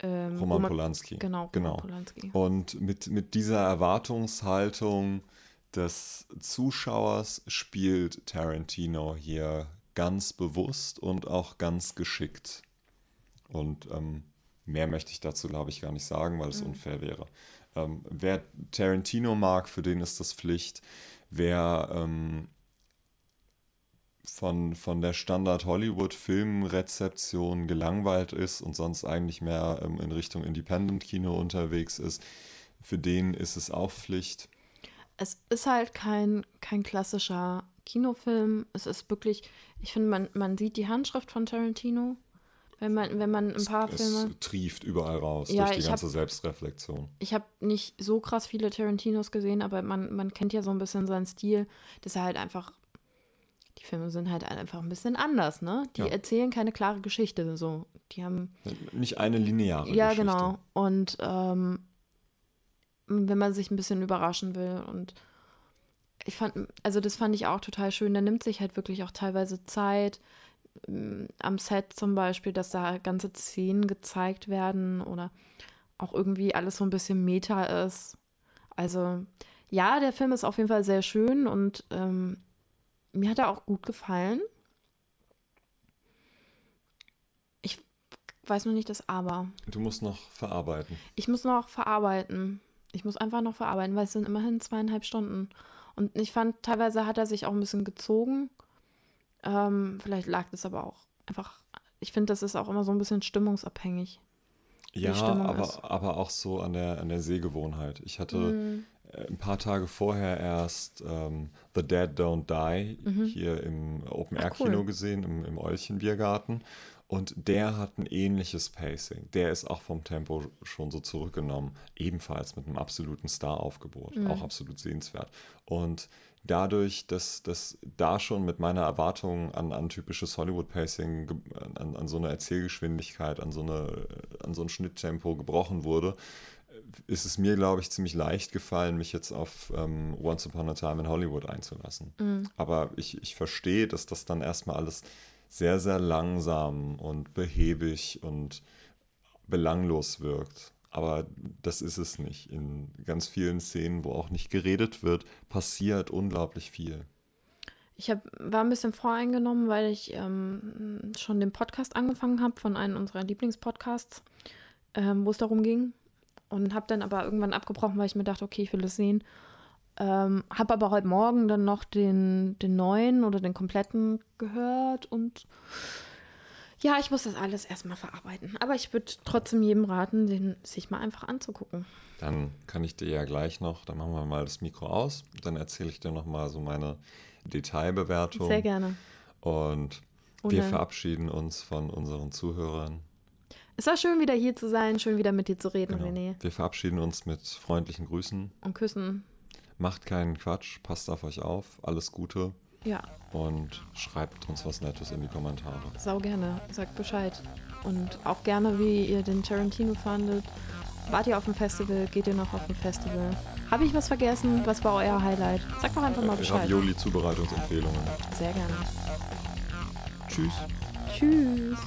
ähm, Roman, Roman Polanski. Genau, Roman genau. Polanski. Und mit, mit dieser Erwartungshaltung des Zuschauers spielt Tarantino hier ganz bewusst und auch ganz geschickt. Und ähm, mehr möchte ich dazu, glaube ich, gar nicht sagen, weil es mhm. unfair wäre. Ähm, wer Tarantino mag, für den ist das Pflicht. Wer ähm, von, von der Standard-Hollywood-Filmrezeption gelangweilt ist und sonst eigentlich mehr ähm, in Richtung Independent-Kino unterwegs ist, für den ist es auch Pflicht es ist halt kein, kein klassischer Kinofilm. Es ist wirklich, ich finde, man, man sieht die Handschrift von Tarantino, wenn man, wenn man ein paar es, Filme. Es trieft überall raus ja, durch die ganze hab, Selbstreflexion. Ich habe nicht so krass viele Tarantinos gesehen, aber man, man kennt ja so ein bisschen seinen Stil, dass er halt einfach. Die Filme sind halt einfach ein bisschen anders, ne? Die ja. erzählen keine klare Geschichte. So. Die haben. Nicht eine lineare ja, Geschichte. Ja, genau. Und ähm, wenn man sich ein bisschen überraschen will. Und ich fand, also das fand ich auch total schön. Der nimmt sich halt wirklich auch teilweise Zeit. Mm, am Set zum Beispiel, dass da ganze Szenen gezeigt werden oder auch irgendwie alles so ein bisschen Meta ist. Also Ja, der Film ist auf jeden Fall sehr schön und ähm, mir hat er auch gut gefallen. Ich weiß noch nicht das Aber. Du musst noch verarbeiten. Ich muss noch verarbeiten. Ich muss einfach noch verarbeiten, weil es sind immerhin zweieinhalb Stunden. Und ich fand, teilweise hat er sich auch ein bisschen gezogen. Ähm, vielleicht lag das aber auch einfach. Ich finde, das ist auch immer so ein bisschen stimmungsabhängig. Ja, aber, aber auch so an der, an der Sehgewohnheit. Ich hatte mm. ein paar Tage vorher erst ähm, The Dead Don't Die mhm. hier im Open-Air-Kino cool. gesehen, im, im Eulchen-Biergarten. Und der hat ein ähnliches Pacing. Der ist auch vom Tempo schon so zurückgenommen. Ebenfalls mit einem absoluten Star-Aufgebot. Mhm. Auch absolut sehenswert. Und dadurch, dass das da schon mit meiner Erwartung an, an typisches Hollywood-Pacing, an, an, so eine Erzählgeschwindigkeit, an so, eine, an so ein Schnitttempo gebrochen wurde, ist es mir, glaube ich, ziemlich leicht gefallen, mich jetzt auf ähm, Once Upon a Time in Hollywood einzulassen. Mhm. Aber ich, ich verstehe, dass das dann erstmal alles sehr, sehr langsam und behäbig und belanglos wirkt. Aber das ist es nicht. In ganz vielen Szenen, wo auch nicht geredet wird, passiert unglaublich viel. Ich hab, war ein bisschen voreingenommen, weil ich ähm, schon den Podcast angefangen habe von einem unserer Lieblingspodcasts, ähm, wo es darum ging. Und habe dann aber irgendwann abgebrochen, weil ich mir dachte, okay, ich will es sehen. Ähm, habe aber heute Morgen dann noch den, den neuen oder den kompletten gehört und ja, ich muss das alles erstmal verarbeiten. Aber ich würde trotzdem jedem raten, den sich mal einfach anzugucken. Dann kann ich dir ja gleich noch, dann machen wir mal das Mikro aus, dann erzähle ich dir nochmal so meine Detailbewertung. Sehr gerne. Und Ohne. wir verabschieden uns von unseren Zuhörern. Es war schön, wieder hier zu sein, schön wieder mit dir zu reden, genau. René. Wir verabschieden uns mit freundlichen Grüßen. Und Küssen. Macht keinen Quatsch, passt auf euch auf, alles Gute. Ja. Und schreibt uns was Nettes in die Kommentare. Sau gerne, sagt Bescheid. Und auch gerne, wie ihr den Tarantino fandet. Wart ihr auf dem Festival? Geht ihr noch auf dem Festival? Habe ich was vergessen? Was war euer Highlight? Sagt doch einfach mal Bescheid. Ravioli-Zubereitungsempfehlungen. Sehr gerne. Tschüss. Tschüss.